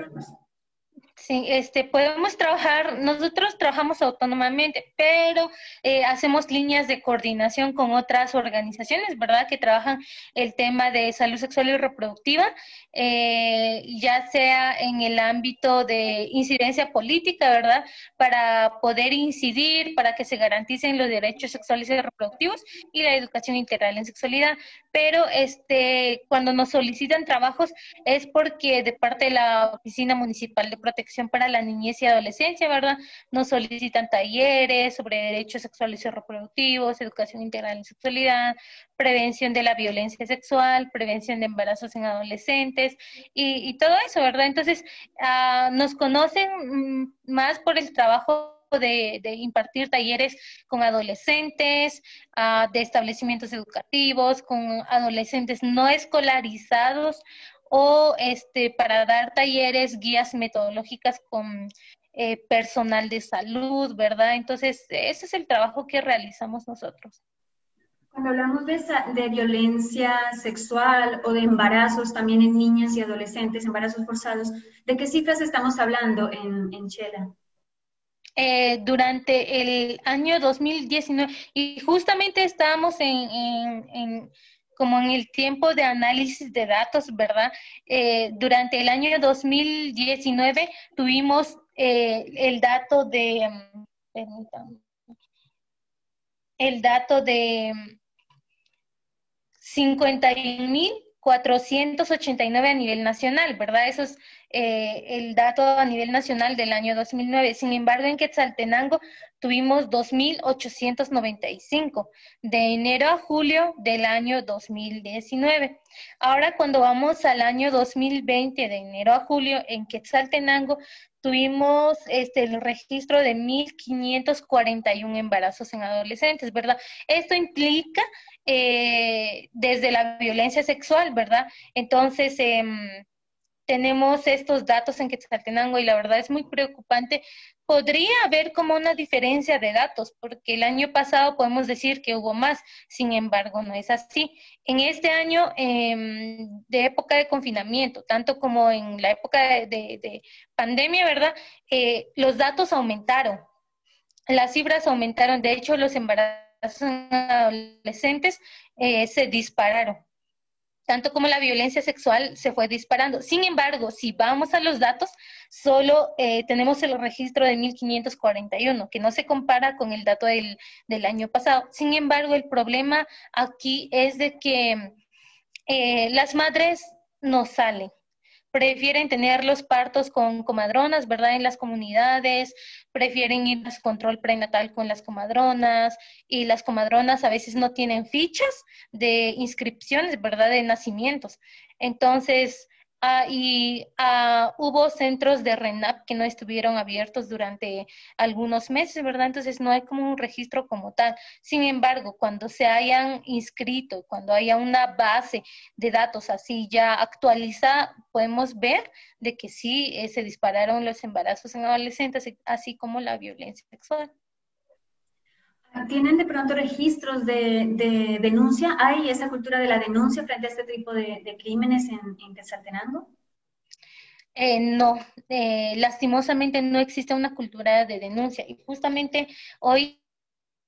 Sí, este, podemos trabajar, nosotros trabajamos autónomamente, pero eh, hacemos líneas de coordinación con otras organizaciones, ¿verdad? Que trabajan el tema de salud sexual y reproductiva, eh, ya sea en el ámbito de incidencia política, ¿verdad? Para poder incidir, para que se garanticen los derechos sexuales y reproductivos y la educación integral en sexualidad. Pero este, cuando nos solicitan trabajos es porque de parte de la Oficina Municipal de Protección para la Niñez y Adolescencia, ¿verdad? Nos solicitan talleres sobre derechos sexuales y reproductivos, educación integral en sexualidad, prevención de la violencia sexual, prevención de embarazos en adolescentes y, todo eso, ¿verdad? Entonces, ah, nos conocen mm, más por el trabajo de, impartir talleres con adolescentes, ah, de establecimientos educativos, con adolescentes no escolarizados o este, para dar talleres, guías metodológicas con eh, personal de salud, ¿verdad? Entonces, ese es el trabajo que realizamos nosotros. Cuando hablamos de, de, violencia sexual o de embarazos también en niñas y adolescentes, embarazos forzados, ¿de qué cifras estamos hablando en, en Chela? Eh, durante el año 2019 y justamente estábamos en, en como en el tiempo de análisis de datos, ¿verdad? Eh, durante el año 2019 tuvimos eh, el dato de, el dato de 51.489 a nivel nacional, ¿verdad? Eso es eh, el dato a nivel nacional del año 2009. Sin embargo, en Quetzaltenango tuvimos 2.895 de enero a julio del año 2019. Ahora, cuando vamos al año 2020, de enero a julio, en Quetzaltenango, tuvimos este, el registro de 1.541 embarazos en adolescentes, ¿verdad? Esto implica eh, desde la violencia sexual, ¿verdad? Entonces, eh, tenemos estos datos en Quetzaltenango y la verdad es muy preocupante. Podría haber como una diferencia de datos, porque el año pasado podemos decir que hubo más, sin embargo no es así. En este año em, de época de confinamiento, tanto como en la época de, pandemia, ¿verdad? Eh, los datos aumentaron, las cifras aumentaron, de hecho los embarazos adolescentes eh, se dispararon tanto como la violencia sexual se fue disparando. Sin embargo, si vamos a los datos, solo eh, tenemos el registro de 1541, que no se compara con el dato del, del año pasado. Sin embargo, el problema aquí es de que eh, las madres no salen prefieren tener los partos con comadronas, ¿verdad? En las comunidades, prefieren ir a su control prenatal con las comadronas y las comadronas a veces no tienen fichas de inscripciones, ¿verdad? De nacimientos. Entonces, Ah, y ah, hubo centros de RENAP que no estuvieron abiertos durante algunos meses, ¿verdad? Entonces no hay como un registro como tal. Sin embargo, cuando se hayan inscrito, cuando haya una base de datos así ya actualizada, podemos ver de que sí eh, se dispararon los embarazos en adolescentes, así como la violencia sexual. ¿Tienen de pronto registros de, denuncia? ¿Hay esa cultura de la denuncia frente a este tipo de, crímenes en, en Quetzaltenango? Eh, no, eh, lastimosamente no existe una cultura de denuncia. Y justamente hoy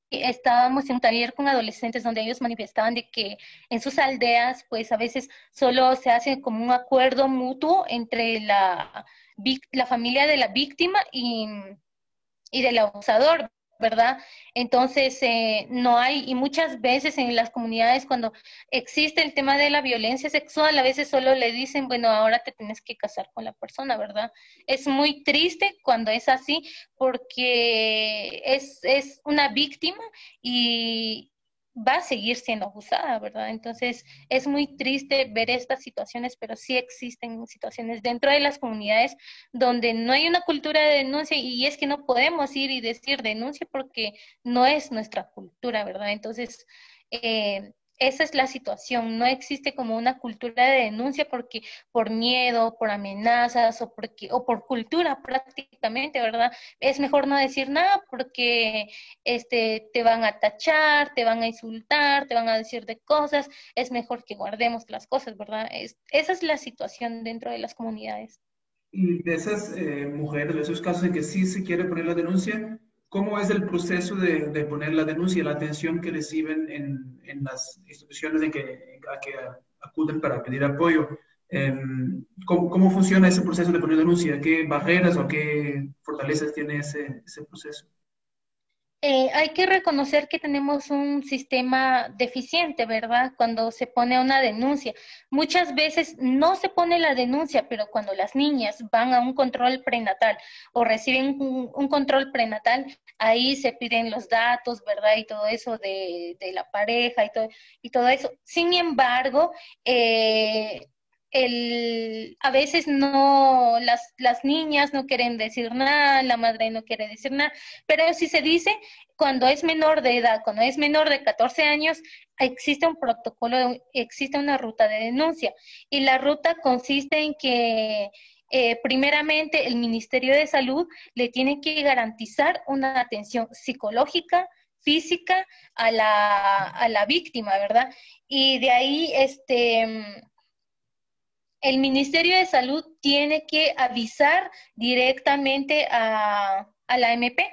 estábamos en un taller con adolescentes donde ellos manifestaban de que en sus aldeas, pues a veces solo se hace como un acuerdo mutuo entre la, la familia de la víctima y, y del abusador, ¿verdad? Entonces, eh, no hay, y muchas veces en las comunidades cuando existe el tema de la violencia sexual, a veces solo le dicen, bueno, ahora te tienes que casar con la persona, ¿verdad? Es muy triste cuando es así porque es, es una víctima y, va a seguir siendo abusada, ¿verdad? Entonces es muy triste ver estas situaciones, pero sí existen situaciones dentro de las comunidades donde no hay una cultura de denuncia y es que no podemos ir y decir denuncia porque no es nuestra cultura, ¿verdad? Entonces, eh, esa es la situación. No existe como una cultura de denuncia porque por miedo, por amenazas o, porque, o por cultura prácticamente, ¿verdad? Es mejor no decir nada porque este, te van a tachar, te van a insultar, te van a decir de cosas. Es mejor que guardemos las cosas, ¿verdad? Es, esa es la situación dentro de las comunidades. Y de esas eh, mujeres, de esos casos en que sí se quiere poner la denuncia, ¿Cómo es el proceso de, poner la denuncia, la atención que reciben en, las instituciones en que, a que acuden para pedir apoyo? Em, ¿cómo, funciona ese proceso de poner denuncia? ¿Qué barreras o qué fortalezas tiene ese proceso? Eh, hay que reconocer que tenemos un sistema deficiente, ¿verdad? Cuando se pone una denuncia. Muchas veces no se pone la denuncia, pero cuando las niñas van a un control prenatal o reciben un, control prenatal, ahí se piden los datos, ¿verdad? Y todo eso de, la pareja y todo, y todo eso. Sin embargo, eh, el, a veces no, las, las niñas no quieren decir nada, la madre no quiere decir nada, pero si se dice, cuando es menor de edad, cuando es menor de 14 años, existe un protocolo, existe una ruta de denuncia. Y la ruta consiste en que eh, primeramente el Ministerio de Salud le tiene que garantizar una atención psicológica, física a la, a la víctima, ¿verdad? Y de ahí, este el Ministerio de Salud tiene que avisar directamente a, la MP,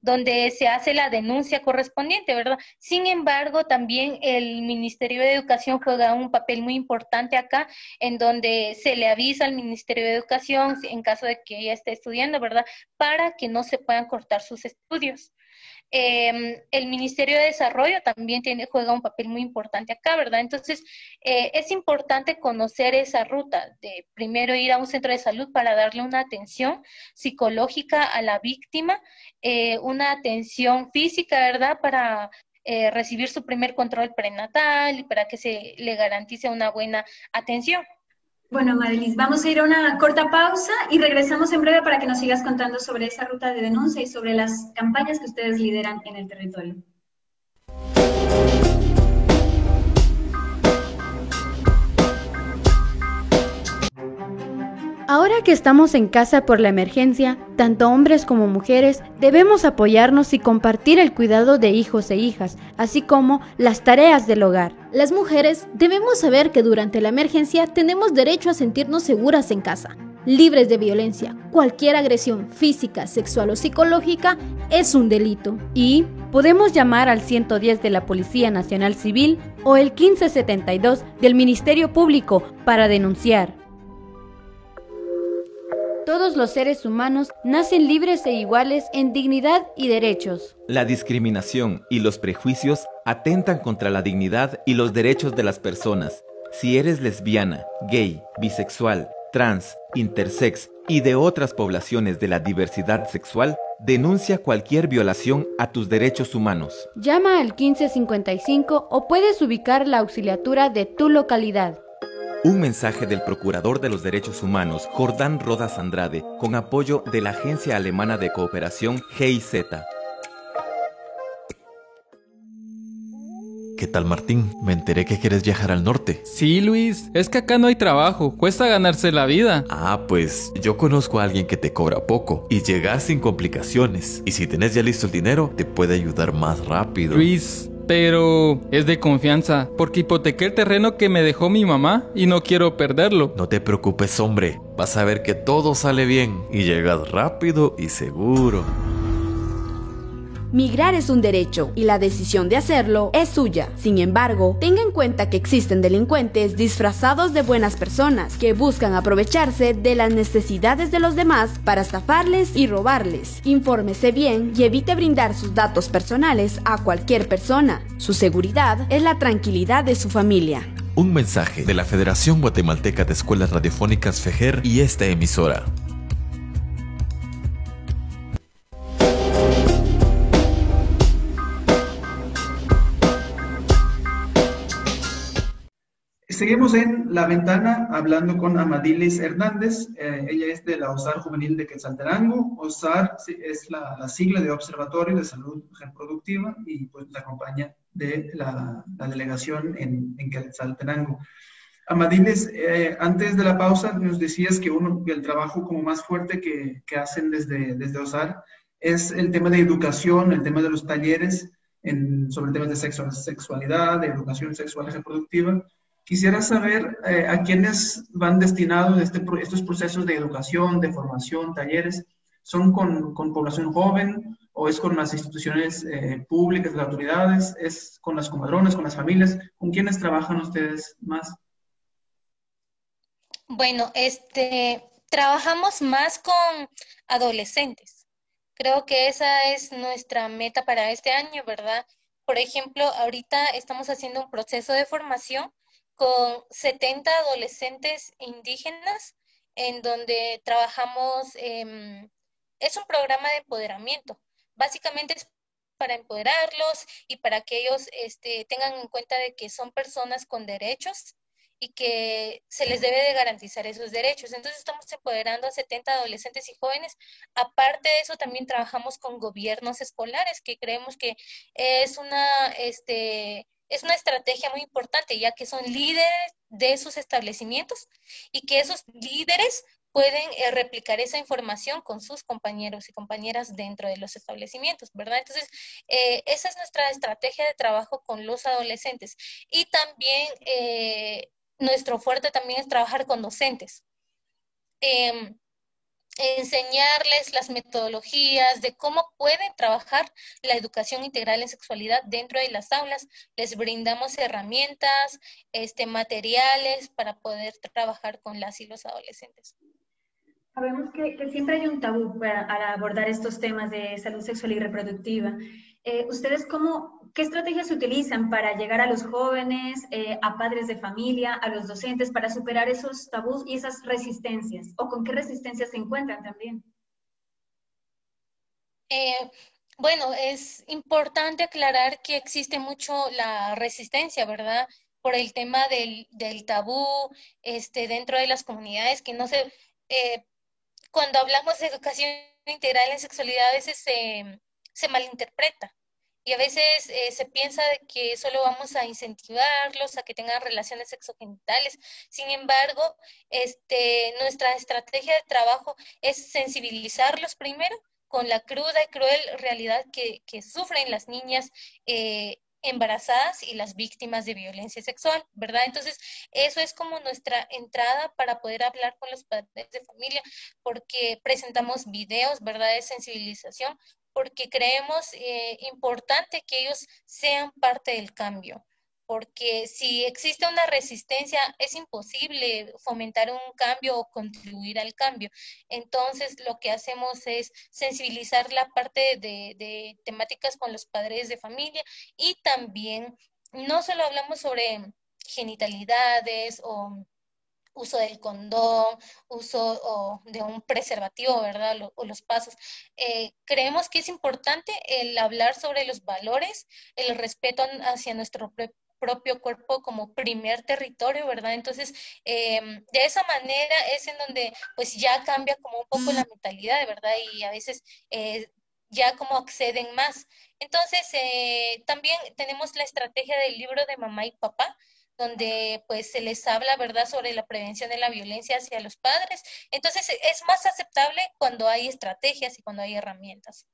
donde se hace la denuncia correspondiente, ¿verdad? Sin embargo, también el Ministerio de Educación juega un papel muy importante acá, en donde se le avisa al Ministerio de Educación en caso de que ella esté estudiando, ¿verdad? Para que no se puedan cortar sus estudios. Em, el Ministerio de Desarrollo también tiene, juega un papel muy importante acá, ¿verdad? Entonces, eh, es importante conocer esa ruta de primero ir a un centro de salud para darle una atención psicológica a la víctima, eh, una atención física, ¿verdad? Para eh, recibir su primer control prenatal y para que se le garantice una buena atención. Bueno, Marilis, vamos a ir a una corta pausa y regresamos en breve para que nos sigas contando sobre esa ruta de denuncia y sobre las campañas que ustedes lideran en el territorio. Ahora que estamos en casa por la emergencia, tanto hombres como mujeres debemos apoyarnos y compartir el cuidado de hijos e hijas, así como las tareas del hogar. Las mujeres debemos saber que durante la emergencia tenemos derecho a sentirnos seguras en casa, libres de violencia. Cualquier agresión física, sexual o psicológica es un delito. Y podemos llamar al 110 de la Policía Nacional Civil o el 1572 del Ministerio Público para denunciar. Todos los seres humanos nacen libres e iguales en dignidad y derechos. La discriminación y los prejuicios atentan contra la dignidad y los derechos de las personas. Si eres lesbiana, gay, bisexual, trans, intersex y de otras poblaciones de la diversidad sexual, denuncia cualquier violación a tus derechos humanos. Llama al 1555 o puedes ubicar la auxiliatura de tu localidad. Un mensaje del Procurador de los Derechos Humanos, Jordán Rodas Andrade, con apoyo de la Agencia Alemana de Cooperación GIZ. ¿Qué tal Martín? Me enteré que quieres viajar al norte. Sí, Luis, es que acá no hay trabajo, cuesta ganarse la vida. Ah, pues yo conozco a alguien que te cobra poco y llegas sin complicaciones. Y si tenés ya listo el dinero, te puede ayudar más rápido. Luis, pero es de confianza, porque hipotequé el terreno que me dejó mi mamá y no quiero perderlo. No te preocupes, hombre, vas a ver que todo sale bien y llegas rápido y seguro. Migrar es un derecho y la decisión de hacerlo es suya. Sin embargo, tenga en cuenta que existen delincuentes disfrazados de buenas personas que buscan aprovecharse de las necesidades de los demás para estafarles y robarles. Infórmese bien y evite brindar sus datos personales a cualquier persona. Su seguridad es la tranquilidad de su familia. Un mensaje de la Federación Guatemalteca de Escuelas Radiofónicas FEGER y esta emisora. Seguimos en la ventana hablando con Amadilis Hernández. Eh, ella es de la OSAR Juvenil de Quetzaltenango. OSAR es la, sigla de Observatorio de Salud Reproductiva y pues nos acompaña de la, delegación en, en, Quetzaltenango. Amadilis, eh, antes de la pausa nos decías que uno, el trabajo como más fuerte que, que hacen desde, desde OSAR es el tema de educación, el tema de los talleres en, sobre temas de sexualidad, de educación sexual y reproductiva. Quisiera saber eh, a quiénes van destinados este, estos procesos de educación, de formación, talleres. ¿Son con, con población joven o es con las instituciones eh, públicas, las autoridades? ¿Es con las comadronas, con las familias? ¿Con quiénes trabajan ustedes más? Bueno, este, trabajamos más con adolescentes. Creo que esa es nuestra meta para este año, ¿verdad? Por ejemplo, ahorita estamos haciendo un proceso de formación con 70 adolescentes indígenas en donde trabajamos, es un programa de empoderamiento. Básicamente es para empoderarlos y para que ellos este, tengan en cuenta de que son personas con derechos y que se les debe de garantizar esos derechos. Entonces estamos empoderando a 70 adolescentes y jóvenes. Aparte de eso, también trabajamos con gobiernos escolares, que creemos que es una, este, es una estrategia muy importante, ya que son líderes de sus establecimientos y que esos líderes pueden eh, replicar esa información con sus compañeros y compañeras dentro de los establecimientos, ¿verdad? Entonces, eh, esa es nuestra estrategia de trabajo con los adolescentes. Y también eh, nuestro fuerte también es trabajar con docentes. Enseñarles las metodologías de cómo pueden trabajar la educación integral en sexualidad dentro de las aulas. Les brindamos herramientas, este, materiales para poder trabajar con las y los adolescentes. Sabemos que, siempre hay un tabú para, abordar estos temas de salud sexual y reproductiva. Eh, ¿Ustedes cómo, qué estrategias se utilizan para llegar a los jóvenes, eh, a padres de familia, a los docentes, para superar esos tabús y esas resistencias? ¿O con qué resistencias se encuentran también? Eh, bueno, es importante aclarar que existe mucho la resistencia, ¿verdad? Por el tema del, del tabú este, dentro de las comunidades, que no se... cuando hablamos de educación integral en sexualidad, a veces se se malinterpreta. Y a veces eh, se piensa que solo vamos a incentivarlos a que tengan relaciones sexogenitales. Sin embargo, este, nuestra estrategia de trabajo es sensibilizarlos primero con la cruda y cruel realidad que, sufren las niñas eh, embarazadas y las víctimas de violencia sexual, ¿verdad? Entonces, eso es como nuestra entrada para poder hablar con los padres de familia, porque presentamos videos, ¿verdad?, de sensibilización, porque creemos eh, importante que ellos sean parte del cambio, porque si existe una resistencia es imposible fomentar un cambio o contribuir al cambio. Entonces lo que hacemos es sensibilizar la parte de, de temáticas con los padres de familia y también no solo hablamos sobre genitalidades o uso del condón, uso de un preservativo, ¿verdad? o los pasos. Eh, creemos que es importante el hablar sobre los valores, el respeto hacia nuestro propio cuerpo como primer territorio, ¿verdad? Entonces, em, de esa manera es en donde pues ya cambia como un poco la mentalidad, ¿verdad? Y a veces eh, ya como acceden más. Entonces, eh, también tenemos la estrategia del libro de mamá y papá, donde pues se les habla, ¿verdad?, sobre la prevención de la violencia hacia los padres. Entonces, es más aceptable cuando hay estrategias y cuando hay herramientas.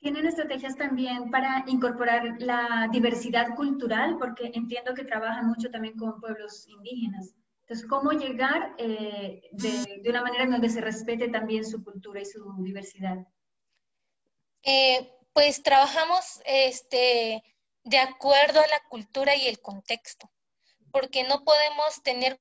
¿Tienen estrategias también para incorporar la diversidad cultural? Porque entiendo que trabajan mucho también con pueblos indígenas. Entonces, ¿cómo llegar eh, de, de, una manera en donde se respete también su cultura y su diversidad? Eh, pues trabajamos este, de acuerdo a la cultura y el contexto, porque no podemos tener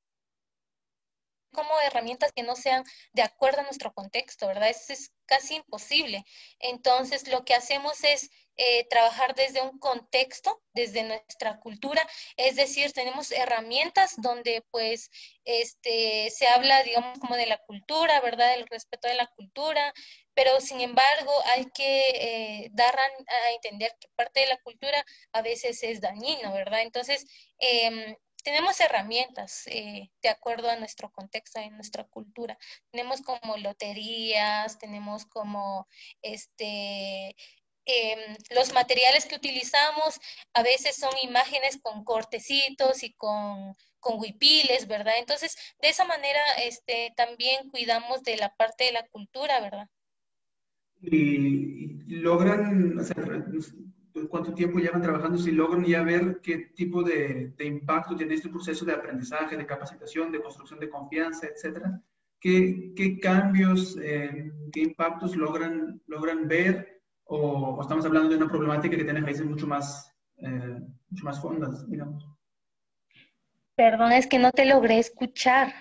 como herramientas que no sean de acuerdo a nuestro contexto, ¿verdad? Es casi imposible. Entonces, lo que hacemos es eh, trabajar desde un contexto, desde nuestra cultura, es decir, tenemos herramientas donde pues este, se habla, digamos, como de la cultura, ¿verdad? El respeto de la cultura, pero sin embargo hay que eh, dar a, entender que parte de la cultura a veces es dañino, ¿verdad? Entonces, em, tenemos herramientas eh, de acuerdo a nuestro contexto y nuestra cultura. Tenemos como loterías, tenemos como este em, los materiales que utilizamos a veces son imágenes con cortecitos y con, con huipiles, ¿verdad? Entonces, de esa manera este, también cuidamos de la parte de la cultura, ¿verdad? Y, logran, o cuánto tiempo llevan trabajando, si logran ya ver qué tipo de, de, impacto tiene este proceso de aprendizaje, de capacitación, de construcción de confianza, etcétera. ¿Qué, qué cambios, eh, qué impactos logran, logran ver? O, estamos hablando de una problemática que tiene raíces mucho más, eh, mucho más fondas, digamos? Perdón, es que no te logré escuchar.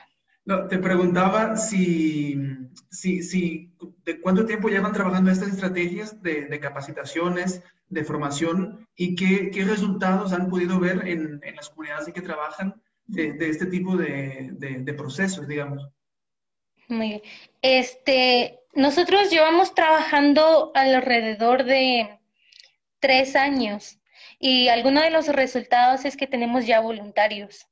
No, te preguntaba si, si, si, de cuánto tiempo llevan trabajando estas estrategias de, capacitaciones, de formación y qué, resultados han podido ver en, las comunidades en que trabajan de, de este tipo de, de, procesos, digamos. Muy bien. Este, nosotros llevamos trabajando alrededor de tres años y alguno de los resultados es que tenemos ya voluntarios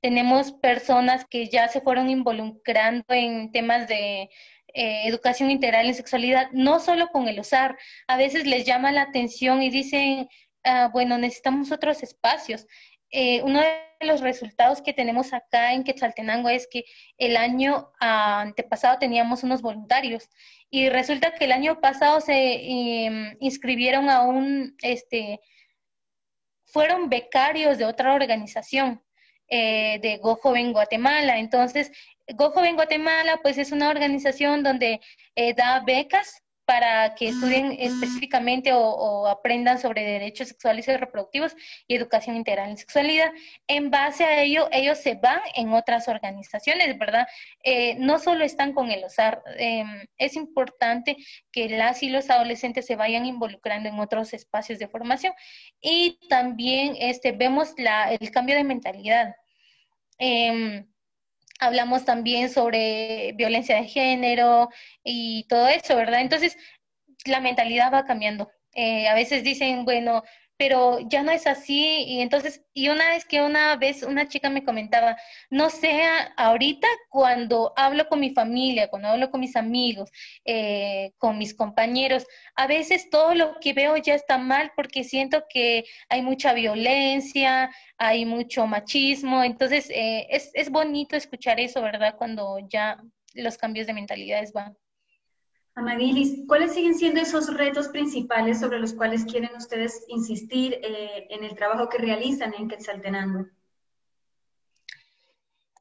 tenemos personas que ya se fueron involucrando en temas de eh, educación integral en sexualidad, no solo con el usar, a veces les llama la atención y dicen, ah, bueno, necesitamos otros espacios. Eh, uno de los resultados que tenemos acá en Quetzaltenango es que el año antepasado teníamos unos voluntarios y resulta que el año pasado se em, inscribieron a un, este, fueron becarios de otra organización eh, de Go Joven Guatemala. Entonces, Go Joven Guatemala, pues es una organización donde eh, da becas para que estudien específicamente o, aprendan sobre derechos sexuales y reproductivos y educación integral en sexualidad. En base a ello, ellos se van en otras organizaciones, ¿verdad? Eh, no solo están con el OSAR, em, es importante que las y los adolescentes se vayan involucrando en otros espacios de formación y también este, vemos la, el cambio de mentalidad. Em, hablamos también sobre violencia de género y todo eso, ¿verdad? Entonces, la mentalidad va cambiando. Eh, a veces dicen, bueno, pero ya no es así. Y entonces, y una vez que una vez una chica me comentaba, no sea ahorita cuando hablo con mi familia, cuando hablo con mis amigos, eh, con mis compañeros, a veces todo lo que veo ya está mal porque siento que hay mucha violencia, hay mucho machismo. Entonces, eh, es, es bonito escuchar eso, ¿verdad? Cuando ya los cambios de mentalidades van. Amadilis, ¿cuáles siguen siendo esos retos principales sobre los cuales quieren ustedes insistir eh, en el trabajo que realizan en Quetzaltenango?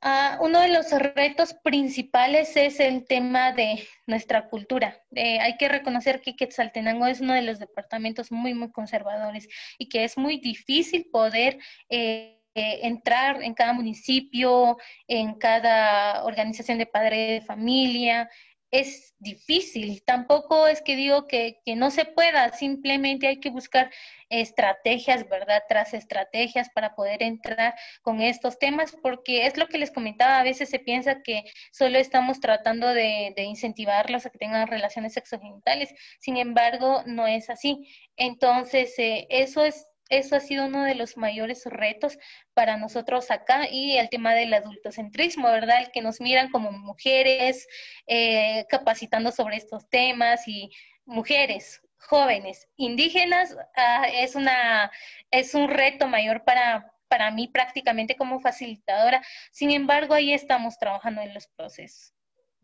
Ah, uno de los retos principales es el tema de nuestra cultura. Eh, hay que reconocer que Quetzaltenango es uno de los departamentos muy, muy conservadores y que es muy difícil poder eh, entrar en cada municipio, en cada organización de padre de familia, es difícil. Tampoco es que digo que, que, no se pueda, simplemente hay que buscar estrategias, ¿verdad? Tras estrategias para poder entrar con estos temas, porque es lo que les comentaba, a veces se piensa que solo estamos tratando de, de incentivarlos a que tengan relaciones sexogenitales, sin embargo, no es así. Entonces, eh, eso es eso ha sido uno de los mayores retos para nosotros acá y el tema del adultocentrismo, ¿verdad? El que nos miran como mujeres, eh, capacitando sobre estos temas y mujeres, jóvenes, indígenas, ah, es, una, es un reto mayor para, para mí prácticamente como facilitadora. Sin embargo, ahí estamos trabajando en los procesos.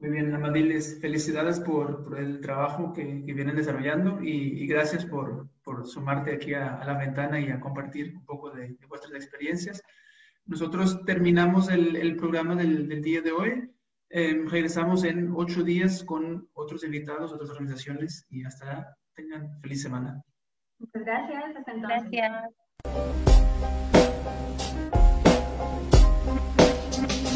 Muy bien, Amadiles, felicidades por, por el trabajo que, que vienen desarrollando y, gracias por, por, sumarte aquí a, la ventana y a compartir un poco de, vuestras experiencias. Nosotros terminamos el, el programa del, del, día de hoy. Em, regresamos en ocho días con otros invitados, otras organizaciones y hasta tengan feliz semana. Muchas gracias. Hasta entonces. Gracias.